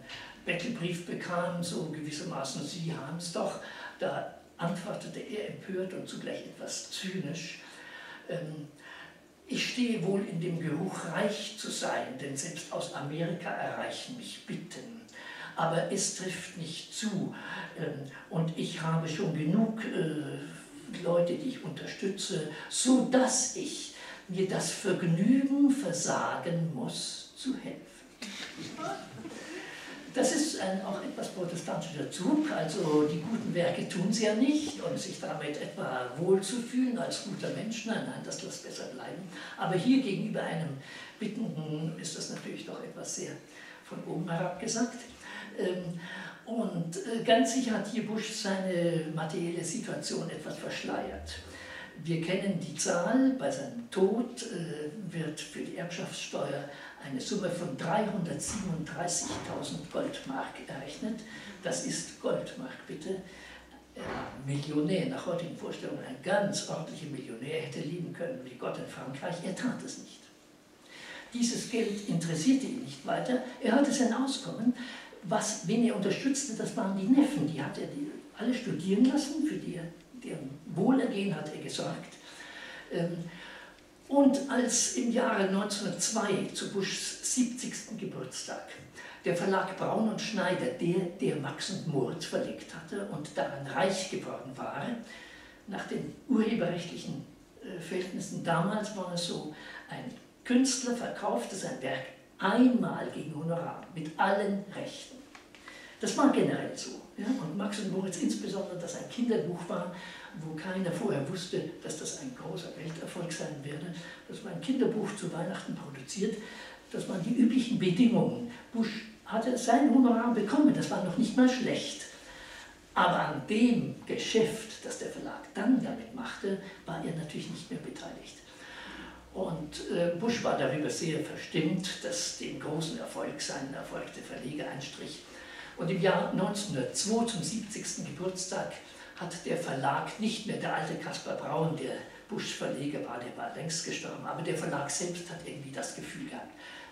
Bettelbrief bekam, so gewissermaßen, Sie haben es doch, da antwortete er empört und zugleich etwas zynisch, ähm, ich stehe wohl in dem Geruch, reich zu sein, denn selbst aus Amerika erreichen mich Bitten. Aber es trifft nicht zu. Ähm, und ich habe schon genug äh, Leute, die ich unterstütze, so dass ich mir das Vergnügen versagen muss, zu helfen. Das ist ein, auch etwas protestantischer Zug, also die guten Werke tun sie ja nicht und sich damit etwa wohlzufühlen als guter Mensch, nein, nein, das lässt besser bleiben. Aber hier gegenüber einem Bittenden ist das natürlich doch etwas sehr von oben herab gesagt. Ähm, und äh, ganz sicher hat hier Bush seine materielle Situation etwas verschleiert. Wir kennen die Zahl, bei seinem Tod äh, wird für die Erbschaftssteuer eine Summe von 337.000 Goldmark errechnet. Das ist Goldmark, bitte. Millionär, nach heutigen Vorstellungen ein ganz ordentlicher Millionär hätte leben können wie Gott in Frankreich, er tat es nicht. Dieses Geld interessierte ihn nicht weiter, er hatte sein Auskommen. Was, wen er unterstützte, das waren die Neffen, die hat er die alle studieren lassen, für die, deren Wohlergehen hat er gesorgt. Ähm, und als im Jahre 1902 zu Buschs 70. Geburtstag der Verlag Braun und Schneider, der, der Max und Moritz verlegt hatte und daran reich geworden war, nach den urheberrechtlichen äh, Verhältnissen damals war es so, ein Künstler verkaufte sein Werk einmal gegen Honorar, mit allen Rechten. Das war generell so. Ja? Und Max und Moritz insbesondere, dass ein Kinderbuch war, wo keiner vorher wusste, dass das ein großer Welterfolg sein werde. Das war ein Kinderbuch zu Weihnachten produziert. Das waren die üblichen Bedingungen. Busch hatte sein Honorar bekommen, das war noch nicht mal schlecht. Aber an dem Geschäft, das der Verlag dann damit machte, war er natürlich nicht mehr beteiligt. Und äh, Busch war darüber sehr verstimmt, dass dem großen Erfolg seinen Erfolg der Verleger einstrich. Und im Jahr 1902, zum 70. Geburtstag, hat der Verlag nicht mehr der alte Kaspar Braun, der Busch-Verleger war, der war längst gestorben, aber der Verlag selbst hat irgendwie das Gefühl gehabt,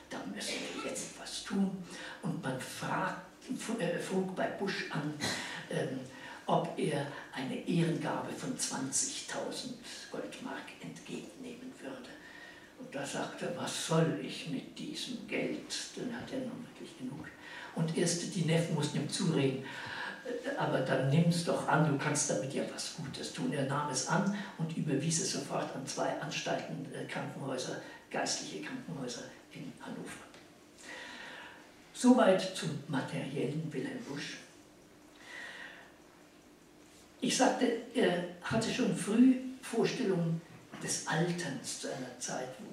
da müssen wir jetzt was tun. Und man fragt, äh, frug bei Busch an, ähm, ob er eine Ehrengabe von 20.000 Goldmark. Und da sagte er, was soll ich mit diesem Geld? Dann hat er nun wirklich genug. Und erst die Neffen mussten ihm zureden, aber dann nimm es doch an, du kannst damit ja was Gutes tun. Er nahm es an und überwies es sofort an zwei Anstalten, äh, Krankenhäuser, geistliche Krankenhäuser in Hannover. Soweit zum materiellen Wilhelm Busch. Ich sagte, er hatte schon früh Vorstellungen des Alterns zu einer Zeit, wo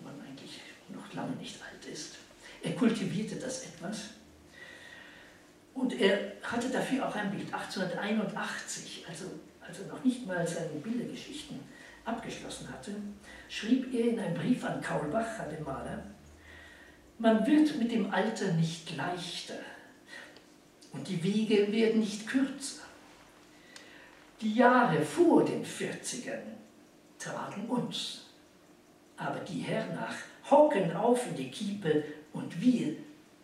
noch lange nicht alt ist. Er kultivierte das etwas und er hatte dafür auch ein Bild. 1881, also, also noch nicht mal seine Bildergeschichten abgeschlossen hatte, schrieb er in einem Brief an Kaulbach, den Maler, man wird mit dem Alter nicht leichter und die Wege werden nicht kürzer. Die Jahre vor den 40ern tragen uns, aber die hernach hocken auf in die Kiepe und wir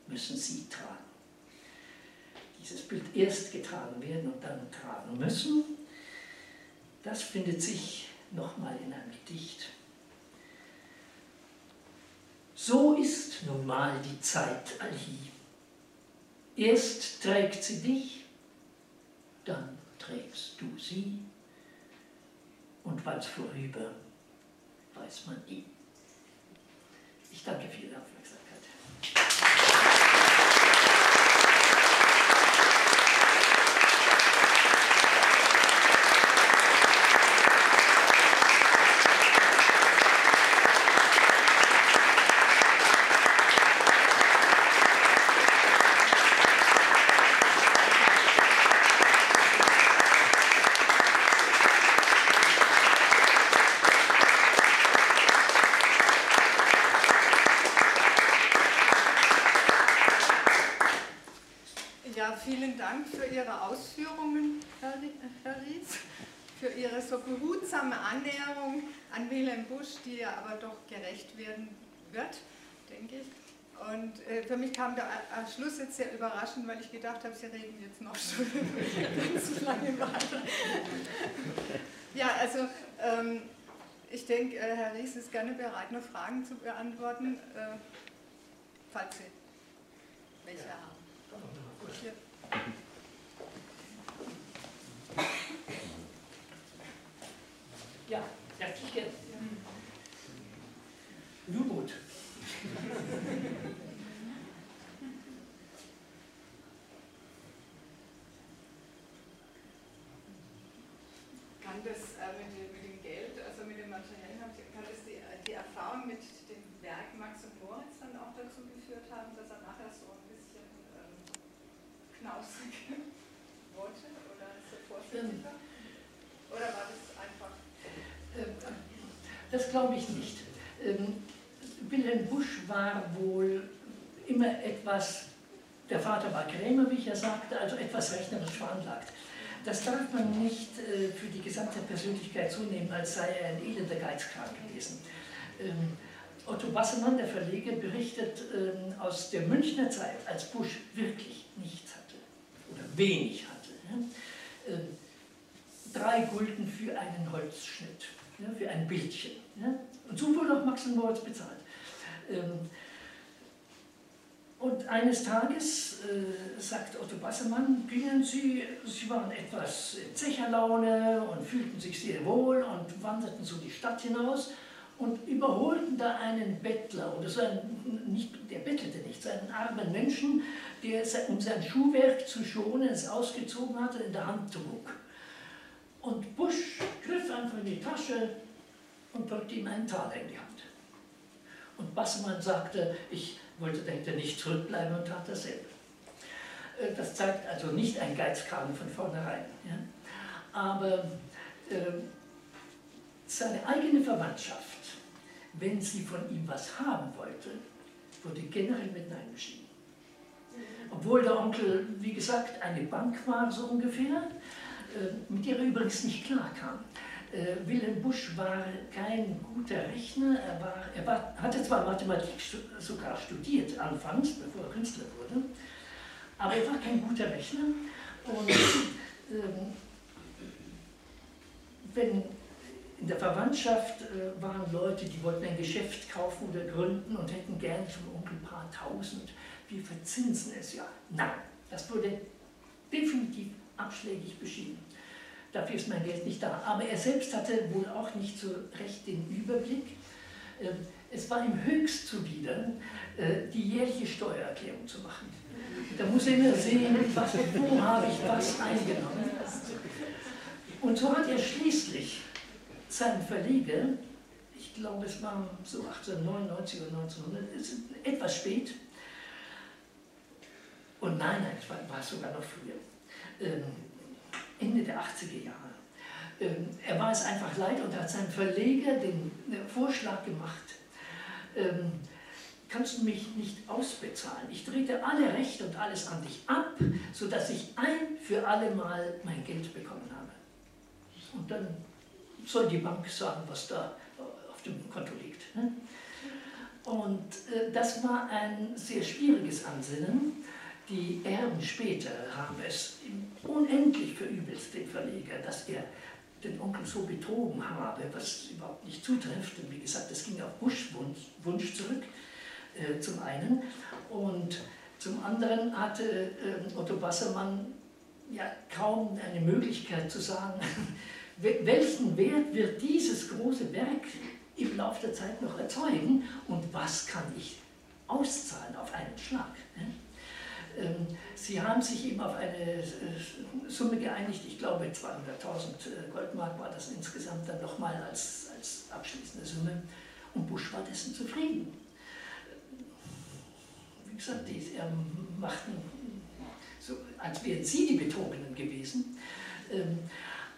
müssen sie tragen. Dieses Bild erst getragen werden und dann tragen müssen, das findet sich nochmal in einem Gedicht so ist nun mal die Zeit allhie. Erst trägt sie dich, dann trägst du sie, und wann's vorüber, weiß man nie. Ich danke für Ihre Aufmerksamkeit. Busch, die ja aber doch gerecht werden wird, denke ich. Und äh, für mich kam der Schluss jetzt sehr überraschend, weil ich gedacht habe, Sie reden jetzt noch schon <laughs> ganz lange weiter. ja, also ähm, ich denke, äh, Herr Ries ist gerne bereit, noch Fragen zu beantworten, äh, falls Sie welche ja. haben. Ja. Ja, herzlich gerne. U-Boot. kann das äh, mit, dem, mit, dem, Geld, also mit dem Materiellen, kann das die, die Erfahrung mit dem Werk Max und Moritz dann auch dazu geführt haben, dass er nachher so ein bisschen ähm, knausrig wurde oder so vorsichtig war? Oder war das einfach? Ähm, Das glaube ich nicht. Ähm, Wilhelm Busch war wohl immer etwas, der Vater war Krämer, wie ich ja sagte, also etwas rechnerisch veranlagt. Das darf man nicht äh, für die gesamte Persönlichkeit zunehmen, als sei er ein elender Geizkrank gewesen. Ähm, Otto Wassermann, der Verleger, berichtet ähm, aus der Münchner Zeit, als Busch wirklich nichts hatte oder wenig hatte. Ja? Ähm, drei Gulden für einen Holzschnitt, ja, für ein Bildchen. Ja? Und so wurde auch Max und Moritz bezahlt. Ähm, und eines Tages, äh, sagt Otto Bassermann, gingen sie, sie waren etwas in Zecherlaune und fühlten sich sehr wohl und wanderten so die Stadt hinaus und überholten da einen Bettler, oder so einen, nicht, der bettelte nicht, so einen armen Menschen, der um sein Schuhwerk zu schonen es ausgezogen hatte, in der Hand trug. Und Busch griff einfach in die Tasche und drückte ihm einen Taler in die Hand. Und Bassermann sagte, ich wollte dahinter nicht zurückbleiben und tat dasselbe. Äh, das zeigt also nicht ein Geizkragen von vornherein. Ja? Aber äh, seine eigene Verwandtschaft, wenn sie von ihm was haben wollte, wurde generell mit Nein beschieden. Obwohl der Onkel, wie gesagt, eine Bank war, so ungefähr, äh, mit der er übrigens nicht klar kam. Äh, Wilhelm Busch war kein guter Rechner, er, war, er war, hatte zwar Mathematik sogar studiert anfangs, bevor er Künstler wurde, aber er war kein guter Rechner. Und ähm, wenn in der Verwandtschaft äh, waren Leute, die wollten ein Geschäft kaufen oder gründen und hätten gern vom Onkel ein paar tausend, wir verzinsen es ja. Nein, das wurde definitiv abschlägig beschieden. Dafür ist mein Geld nicht da. Aber er selbst hatte wohl auch nicht so recht den Überblick. Ähm, es war ihm höchst zuwider, äh, die jährliche Steuererklärung zu machen. Da muss er immer sehen, was, wo habe ich was eingenommen. Und so hat er schließlich seinen Verleger, ich glaube es war so 1899 oder 1900, ist etwas spät, und nein, nein, es war, war sogar noch früher, ähm, Ende der 80er Jahre. Ähm, er war es einfach leid und hat seinem Verleger den äh, Vorschlag gemacht, ähm, kannst du mich nicht ausbezahlen? Ich trete alle Rechte und alles an dich ab, sodass ich ein für alle Mal mein Geld bekommen habe. Und dann soll die Bank sagen, was da auf dem Konto liegt. Ne? Und äh, das war ein sehr schwieriges Ansinnen. Die Erben später haben es unendlich verübelt, den Verleger, dass er den Onkel so betrogen habe, was überhaupt nicht zutrifft. Und wie gesagt, das ging auf Busch Wunsch zurück, äh, zum einen. Und zum anderen hatte äh, Otto Bassermann ja kaum eine Möglichkeit zu sagen, <laughs> welchen Wert wird dieses große Werk im Laufe der Zeit noch erzeugen und was kann ich auszahlen auf einen Schlag. Ähm, sie haben sich eben auf eine äh, Summe geeinigt, ich glaube 200.000 äh, Goldmark war das insgesamt dann nochmal als, als abschließende Summe und Bush war dessen zufrieden. Wie gesagt, die machten so, als wären sie die Betrogenen gewesen. Ähm,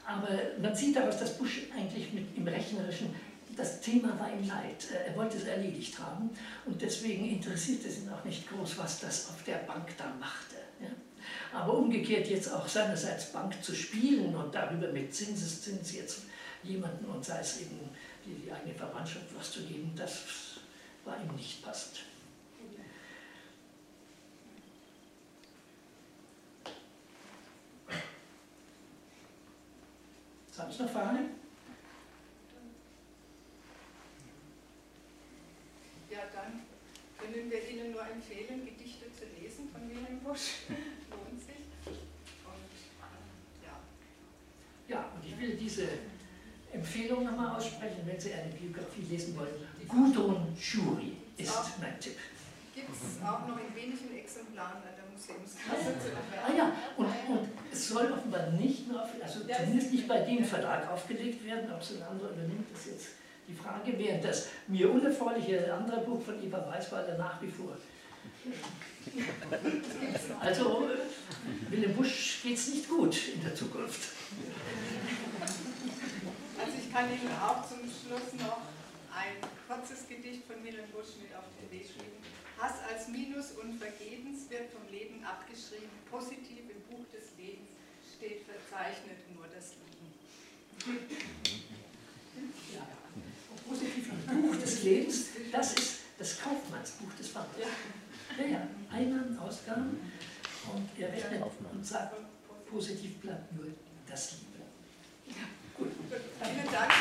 aber man sieht daraus, dass Bush eigentlich mit im Rechnerischen das Thema war ihm leid. Äh, er wollte es erledigt haben und deswegen interessiert es ihn auch nicht groß, was das auf der Bank da machte. Aber umgekehrt jetzt auch seinerseits Bank zu spielen und darüber mit Zinseszins jetzt jemanden und sei es eben die, die eigene Verwandtschaft was zu geben, das war ihm nicht passend. Sonst noch Fragen? Können wir Ihnen nur empfehlen, Gedichte zu lesen von Wilhelm Busch. <laughs> Lohnt sich. Und, ja. ja, und ich will diese Empfehlung nochmal aussprechen, wenn Sie eine Biografie lesen wollen. Gudrun Schuri ist auch, mein Tipp. Gibt es auch noch in wenigen Exemplaren an der Museumskasse zu Ah ja, und, und es soll offenbar nicht mehr, also zumindest nicht bei dem Verlag aufgelegt werden, ob es ein anderer übernimmt, ist jetzt die Frage, während das mir unerfreuliche andere Buch von Eva Weißweiler nach wie vor. Also, Willem Busch geht es nicht gut in der Zukunft. Also ich kann Ihnen auch zum Schluss noch Absicht von Wilhelm Busch mit auf den Weg geben. Hass als Minus und Vergebens wird vom Leben abgeschrieben. Positiv im Buch des Lebens steht verzeichnet nur das Lieben. Ja, und positiv im Buch des Lebens, das ist das Kaufmannsbuch des Vaters. Ja, ja, Einnahmen, Ausgaben und er rechnet und sagt, positiv bleibt nur das Liebe. Ja, gut. Vielen Dank.